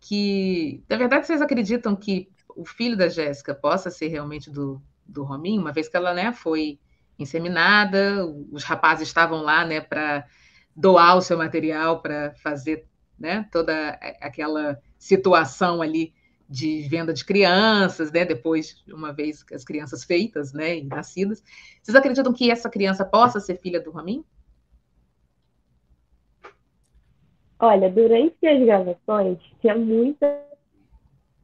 [SPEAKER 1] Que, na verdade, vocês acreditam que o filho da Jéssica possa ser realmente do, do Rominho, uma vez que ela né, foi inseminada, os rapazes estavam lá né, para doar o seu material para fazer né, toda aquela situação ali de venda de crianças, né? Depois, uma vez as crianças feitas, né, e nascidas. Vocês acreditam que essa criança possa ser filha do Ramin?
[SPEAKER 5] Olha, durante as gravações tinha muita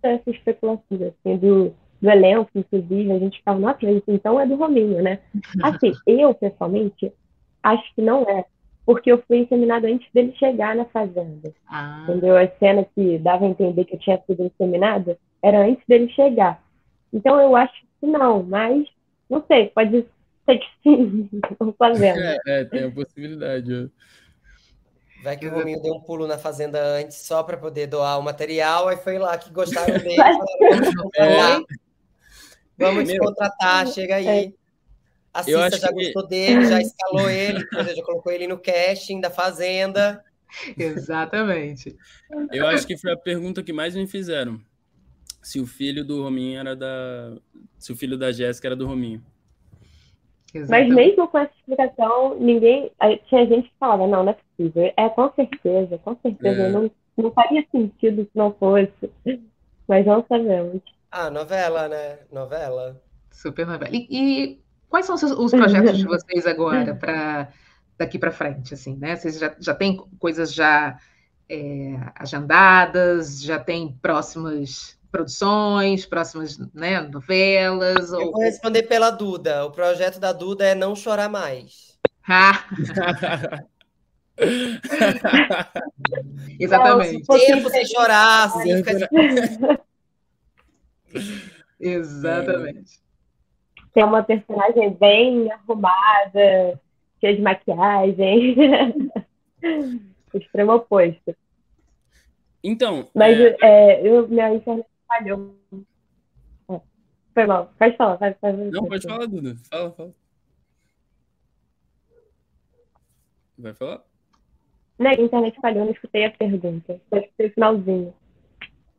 [SPEAKER 5] essa especulação, assim, do, do elenco, inclusive, a gente ficava, nossa, então é do Rominho, né? Assim, eu, pessoalmente, acho que não é porque eu fui inseminada antes dele chegar na fazenda. Ah. Entendeu? A cena que dava a entender que eu tinha sido inseminada era antes dele chegar. Então eu acho que não, mas não sei, pode ser que sim. Fazendo.
[SPEAKER 4] É, é, tem a possibilidade.
[SPEAKER 2] Vai que o Rominho deu um pulo na fazenda antes só para poder doar o material, aí foi lá que gostaram dele. Falaram, vamos, é. contratar, chega aí. A Cissa já que... gostou dele, já escalou ele, já colocou ele no casting da Fazenda.
[SPEAKER 1] Exatamente.
[SPEAKER 4] Eu acho que foi a pergunta que mais me fizeram. Se o filho do Rominho era da. Se o filho da Jéssica era do Rominho.
[SPEAKER 5] Exatamente. Mas mesmo com essa explicação, ninguém. Tinha gente que falava, não, não é possível. É com certeza, com certeza. É. Não, não faria sentido se não fosse. Mas não sabemos.
[SPEAKER 2] Ah, novela, né? Novela.
[SPEAKER 1] Super novela. E, e quais são os, os projetos de vocês agora para daqui para frente, assim, né? Vocês já, já têm coisas já é, agendadas, já tem próximas produções, próximas né, novelas?
[SPEAKER 2] Eu ou... vou responder pela Duda. O projeto da Duda é não chorar mais.
[SPEAKER 1] Ah. Exatamente.
[SPEAKER 2] É, tempo sem chorar, assim, fica...
[SPEAKER 1] Exatamente.
[SPEAKER 5] Tem uma personagem bem arrumada, cheia de maquiagem. Extremo oposto.
[SPEAKER 4] Então.
[SPEAKER 5] Mas é... É, eu, minha internet falhou. É. Foi mal. Pode falar. Vai, vai,
[SPEAKER 4] não, pode falar, Duda. Fala, fala. Vai falar?
[SPEAKER 5] Não, a internet falhou, não escutei a pergunta. Só escutei o finalzinho.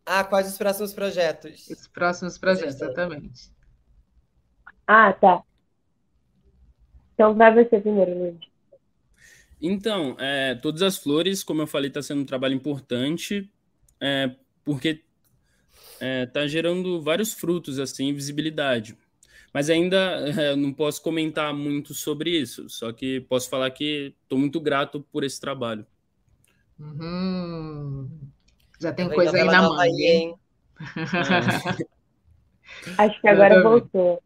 [SPEAKER 2] Ah, quais os próximos projetos?
[SPEAKER 1] Os próximos projetos, exatamente.
[SPEAKER 5] Ah, tá. Então vai você primeiro, Luiz.
[SPEAKER 4] Então, é, Todas as Flores, como eu falei, está sendo um trabalho importante, é, porque está é, gerando vários frutos, assim, visibilidade. Mas ainda é, não posso comentar muito sobre isso, só que posso falar que estou muito grato por esse trabalho.
[SPEAKER 1] Uhum. Já tem coisa aí na mão, hein?
[SPEAKER 5] Acho que agora voltou.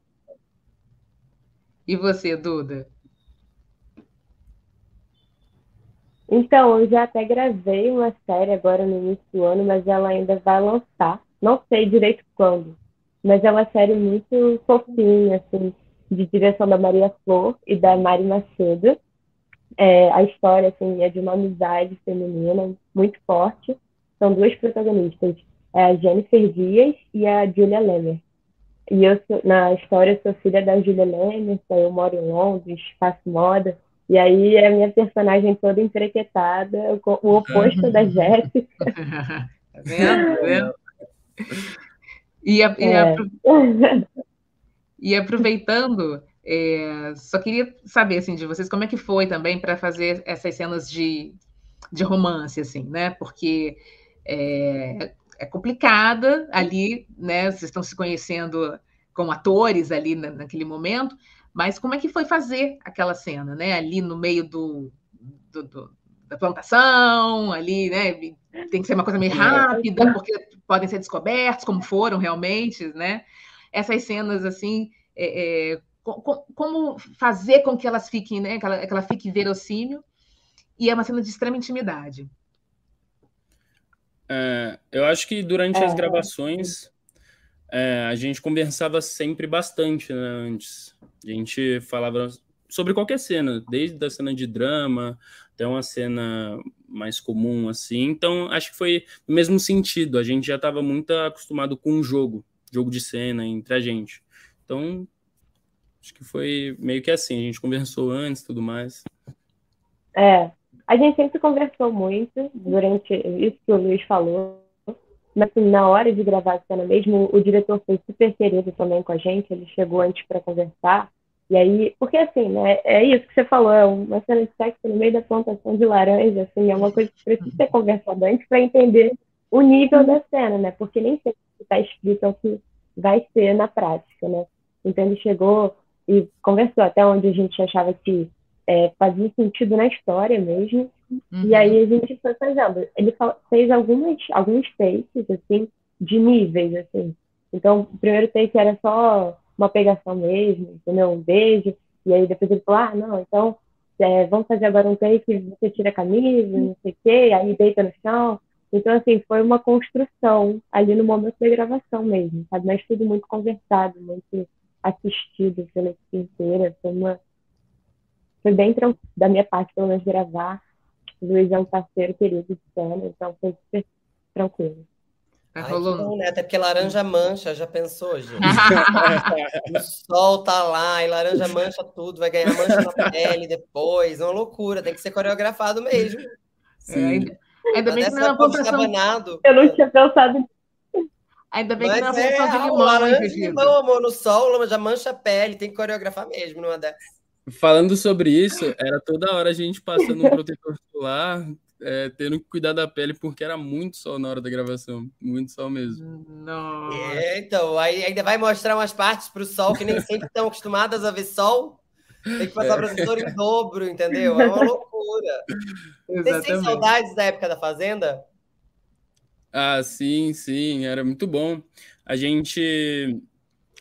[SPEAKER 1] E você, Duda?
[SPEAKER 5] Então, eu já até gravei uma série agora no início do ano, mas ela ainda vai lançar. Não sei direito quando, mas é uma série muito fofinha, assim, de direção da Maria Flor e da Mari Macedo. É, a história, assim, é de uma amizade feminina muito forte. São duas protagonistas, é a Jennifer Dias e a Julia Lemmer. E eu, na história, eu sou filha da Julia Lemmer, eu moro em Londres, faço moda. E aí é a minha personagem toda emprequetada, o oposto da Jéssica.
[SPEAKER 1] tá vendo? Tá vendo? E, a, é. e, aproveitando, é, só queria saber assim, de vocês como é que foi também para fazer essas cenas de, de romance, assim, né? Porque é, é complicada ali, né? Vocês estão se conhecendo como atores ali na, naquele momento, mas como é que foi fazer aquela cena, né? Ali no meio do, do, do da plantação, ali, né? Tem que ser uma coisa meio rápida, porque podem ser descobertos, como foram realmente, né? Essas cenas assim, é, é, como fazer com que elas fiquem, né? Que ela, que ela fique verossímil, e é uma cena de extrema intimidade.
[SPEAKER 4] É, eu acho que durante as é. gravações é, a gente conversava sempre bastante né, antes. A gente falava sobre qualquer cena, desde a cena de drama até uma cena mais comum, assim. Então, acho que foi no mesmo sentido. A gente já estava muito acostumado com o jogo, jogo de cena entre a gente. Então, acho que foi meio que assim. A gente conversou antes tudo mais.
[SPEAKER 5] É, a gente sempre conversou muito durante isso que o Luiz falou mas assim, na hora de gravar a cena mesmo, o diretor foi super querido também com a gente, ele chegou antes para conversar. E aí, porque assim, né, é isso que você falou, é uma cena de sexo no meio da plantação de laranja, assim, é uma coisa que precisa ser conversada antes para entender o nível da cena, né? Porque nem sempre está escrito é o que vai ser na prática, né? Então ele chegou e conversou até onde a gente achava que é, fazia sentido na história mesmo. Uhum. E aí a gente foi fazendo. Ele fez algumas, alguns takes, assim, de níveis, assim. Então, o primeiro take era só uma pegação mesmo, entendeu? Um beijo. E aí depois ele falou, ah, não, então é, vamos fazer agora um take, você tira a camisa, não sei o quê, aí deita no chão. Então, assim, foi uma construção ali no momento da gravação mesmo, sabe? Mas tudo muito conversado, muito assistido pela equipe inteira. Foi uma... Foi bem tranquilo, da minha parte, pelo menos, gravar o Luiz é um parceiro querido de cena, então foi super tranquilo.
[SPEAKER 2] Ai, rolou... bom, né? Até porque laranja mancha, já pensou, gente? o sol tá lá e laranja mancha tudo, vai ganhar mancha na pele depois, é uma loucura, tem que ser coreografado mesmo.
[SPEAKER 1] Sim. É, ainda bem que não é uma pontuação...
[SPEAKER 5] Eu não tinha pensado
[SPEAKER 1] Ainda bem Mas que não é uma pontuação é, de limão, laranja
[SPEAKER 2] de limão, amor, no sol já mancha a pele, tem que coreografar mesmo numa dessas.
[SPEAKER 4] Falando sobre isso, era toda hora a gente passando um protetor solar, é, tendo que cuidar da pele porque era muito sol na hora da gravação. Muito sol mesmo.
[SPEAKER 2] Nossa. É, então, aí ainda vai mostrar umas partes para o sol que nem sempre estão acostumadas a ver sol. Tem que passar é. protetor em dobro, entendeu? É uma loucura. Vocês têm saudades da época da Fazenda?
[SPEAKER 4] Ah, sim, sim, era muito bom. A gente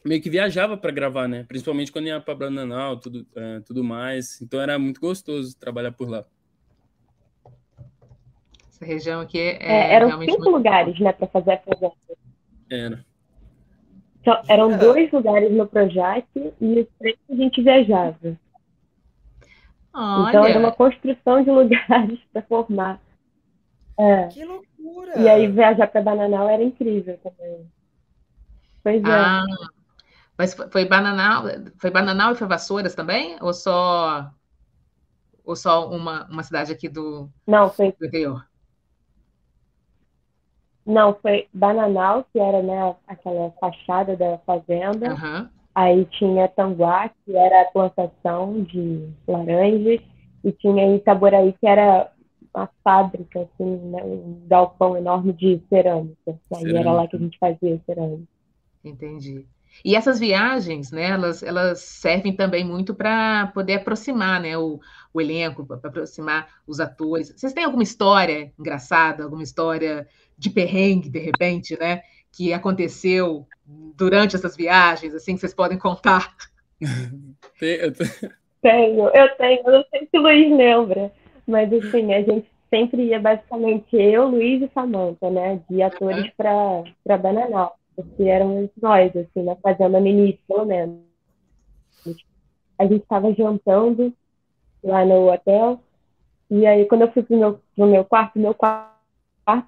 [SPEAKER 4] meio que viajava para gravar, né? Principalmente quando ia para Bananal, tudo, é, tudo mais. Então era muito gostoso trabalhar por lá.
[SPEAKER 1] Essa região aqui é,
[SPEAKER 5] é eram cinco muito... lugares, né, para fazer a fazenda.
[SPEAKER 4] Era.
[SPEAKER 5] Então, eram é. dois lugares no Projac e os três a gente viajava. Olha. Então era uma construção de lugares para formar.
[SPEAKER 2] É. Que loucura!
[SPEAKER 5] E aí viajar para Bananal era incrível também. Pois é. Ah,
[SPEAKER 1] mas foi Bananal, foi Bananal e foi Vassouras também? Ou só ou só uma, uma cidade aqui do,
[SPEAKER 5] Não, foi,
[SPEAKER 1] do interior?
[SPEAKER 5] Não, foi Bananal, que era né, aquela fachada da fazenda. Uhum. Aí tinha Tanguá, que era a plantação de laranjas. E tinha Itaboraí, que era uma fábrica, assim, né, um galpão enorme de cerâmica. Aí era lá que a gente fazia cerâmica.
[SPEAKER 1] Entendi. E essas viagens, né, elas, elas servem também muito para poder aproximar né, o, o elenco, para aproximar os atores. Vocês têm alguma história engraçada, alguma história de perrengue, de repente, né, que aconteceu durante essas viagens, assim, que vocês podem contar?
[SPEAKER 5] tenho, eu tenho, eu não sei se o Luiz lembra, mas assim, a gente sempre ia basicamente eu, Luiz e Samanta, né, de atores para Bananal porque éramos nós, assim, na fazenda no início, pelo menos. A gente estava jantando lá no hotel, e aí quando eu fui pro meu, pro meu quarto, meu quarto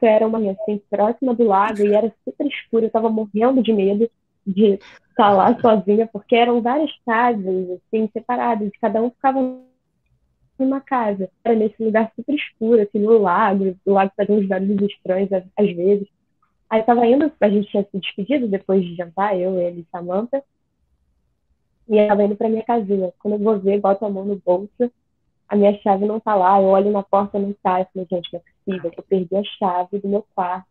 [SPEAKER 5] era uma assim, próxima do lago, e era super escuro, eu estava morrendo de medo de estar lá sozinha, porque eram várias casas, assim, separadas, cada um ficava numa casa. Era nesse lugar super escuro, assim, no lago, o lago fazia uns barulhos estranhos às vezes. Aí tava indo, a gente tinha se despedido depois de jantar, eu, ele e Samantha. E eu tava indo pra minha casinha. Quando eu vou ver, boto a mão no bolso, a minha chave não tá lá, eu olho na porta, não tá. Eu falei, gente, não é possível, eu perdi a chave do meu quarto.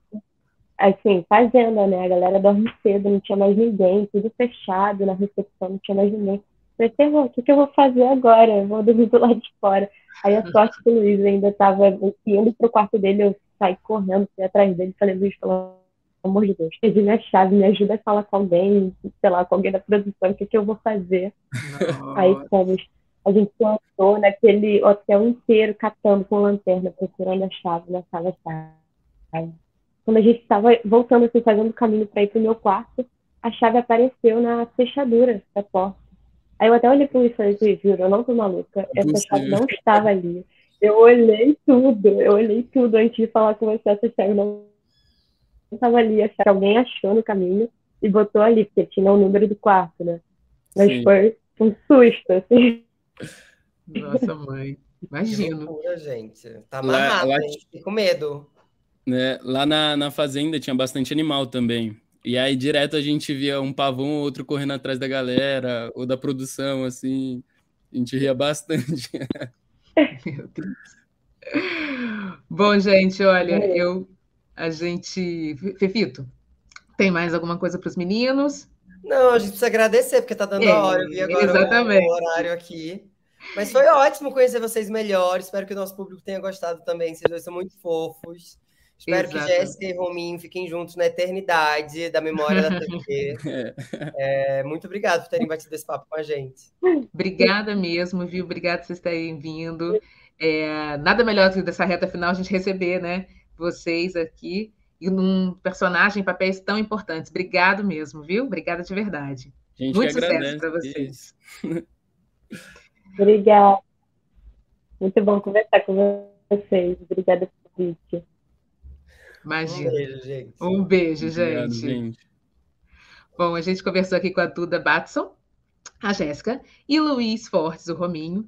[SPEAKER 5] Assim, fazenda, né? A galera dorme cedo, não tinha mais ninguém, tudo fechado na recepção, não tinha mais ninguém. Eu falei, o que, que eu vou fazer agora? Eu vou dormir do lado de fora. Aí a sorte que o Luiz ainda tava indo pro quarto dele, eu saí correndo, fui atrás dele, falei, Luiz, pelo amor de Deus, perdi minha chave, me ajuda a falar com alguém, sei lá, com alguém da produção, o que, que eu vou fazer? Aí fomos, a gente plantou naquele hotel inteiro, catando com lanterna, procurando a chave na sala chave. Quando a gente estava voltando, assim, fazendo o caminho para ir pro meu quarto, a chave apareceu na fechadura da porta. Aí eu até olhei para o e falei, juro, eu não tô maluca, essa chave não estava ali. Eu olhei tudo, eu olhei tudo antes de falar com você, essa chave não estava ali, acharam, alguém achou no caminho e botou ali, porque tinha o número do quarto, né? Mas Sim. foi um susto, assim.
[SPEAKER 1] Nossa, mãe. Imagino.
[SPEAKER 2] Loucura, gente. Tá amarrado, lá, lá, hein? com medo.
[SPEAKER 4] Né, lá na, na fazenda tinha bastante animal também. E aí, direto, a gente via um pavão ou outro correndo atrás da galera, ou da produção, assim. A gente ria bastante.
[SPEAKER 1] Meu Deus. Bom, gente, olha, eu a gente. Fefito, tem mais alguma coisa para os meninos?
[SPEAKER 2] Não, a gente precisa agradecer, porque está dando é, a hora. Eu vi agora exatamente. o horário aqui. Mas foi ótimo conhecer vocês melhor. Espero que o nosso público tenha gostado também. Vocês dois são muito fofos. Espero que Jéssica e Rominho fiquem juntos na eternidade da memória da TV. é, muito obrigado por terem batido esse papo com a gente.
[SPEAKER 1] Obrigada mesmo, viu? Obrigada por vocês terem vindo. É, nada melhor do que dessa reta final a gente receber, né? Vocês aqui e num personagem, papéis tão importantes. Obrigado mesmo, viu? Obrigada de verdade.
[SPEAKER 4] Gente Muito sucesso para vocês.
[SPEAKER 5] Obrigada. Muito bom conversar com vocês. Obrigada pelo convite.
[SPEAKER 1] Imagina. Um beijo, gente. Um beijo, Obrigado, gente. gente. Bom, a gente conversou aqui com a Duda Batson, a Jéssica, e o Luiz Fortes, o Rominho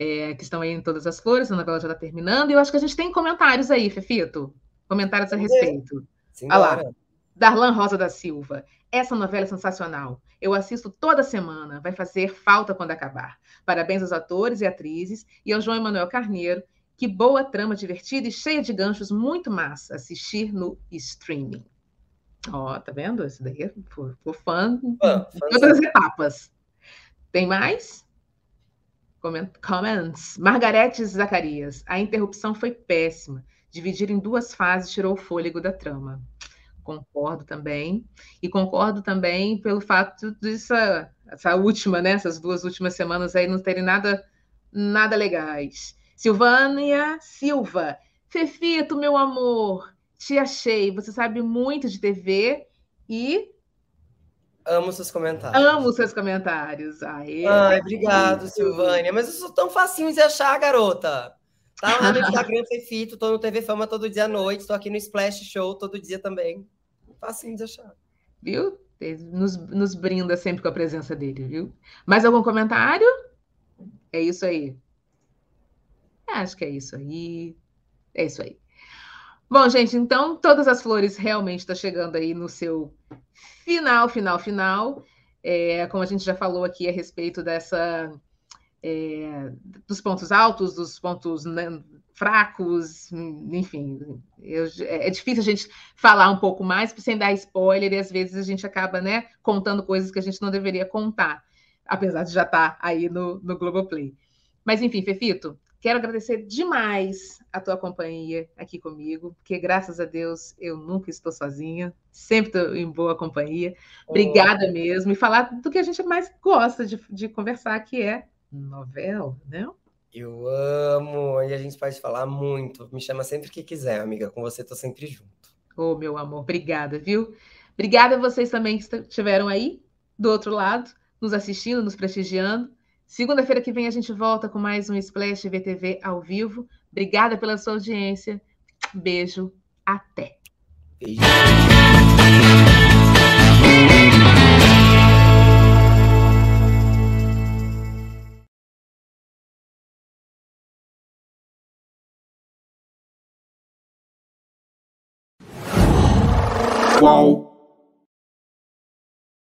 [SPEAKER 1] é, que estão aí em todas as flores, a novela já está terminando, e eu acho que a gente tem comentários aí, Fefito. Comentários a respeito. Olha lá. Darlan Rosa da Silva. Essa novela é sensacional. Eu assisto toda semana. Vai fazer falta quando acabar. Parabéns aos atores e atrizes e ao João Emanuel Carneiro, Que boa trama divertida e cheia de ganchos, muito massa assistir no streaming. Ó, tá vendo? Esse daí é por, por fã de todas as etapas. Tem mais? Comments. Margarete Zacarias. A interrupção foi péssima. Dividir em duas fases tirou o fôlego da trama. Concordo também. E concordo também pelo fato dessa essa última, né? Essas duas últimas semanas aí não terem nada, nada legais. Silvânia Silva. Fefito, meu amor, te achei. Você sabe muito de TV e
[SPEAKER 2] Amo seus comentários.
[SPEAKER 1] Amo seus comentários. Aê,
[SPEAKER 2] Ai, obrigado, Silvânia. Mas eu sou tão facinho de achar, garota. Tá lá no Instagram Fefito, tô no TV Fama todo dia à noite, tô aqui no Splash Show todo dia também. Facinho de achar.
[SPEAKER 1] Viu? Nos, nos brinda sempre com a presença dele, viu? Mais algum comentário? É isso aí. Acho que é isso aí. É isso aí. Bom, gente, então todas as flores realmente estão tá chegando aí no seu final, final, final. É, como a gente já falou aqui a respeito dessa é, dos pontos altos, dos pontos né, fracos, enfim, eu, é, é difícil a gente falar um pouco mais sem dar spoiler e às vezes a gente acaba né, contando coisas que a gente não deveria contar, apesar de já estar tá aí no, no Globoplay. Mas enfim, Fefito, Quero agradecer demais a tua companhia aqui comigo, porque graças a Deus eu nunca estou sozinha, sempre estou em boa companhia. Obrigada oh. mesmo. E falar do que a gente mais gosta de, de conversar, que é novela, né?
[SPEAKER 2] Eu amo, e a gente pode falar muito. Me chama sempre que quiser, amiga. Com você estou sempre junto.
[SPEAKER 1] Ô, oh, meu amor, obrigada, viu? Obrigada a vocês também que estiveram aí do outro lado, nos assistindo, nos prestigiando. Segunda-feira que vem a gente volta com mais um Splash VTV ao vivo. Obrigada pela sua audiência. Beijo. Até. Beijo.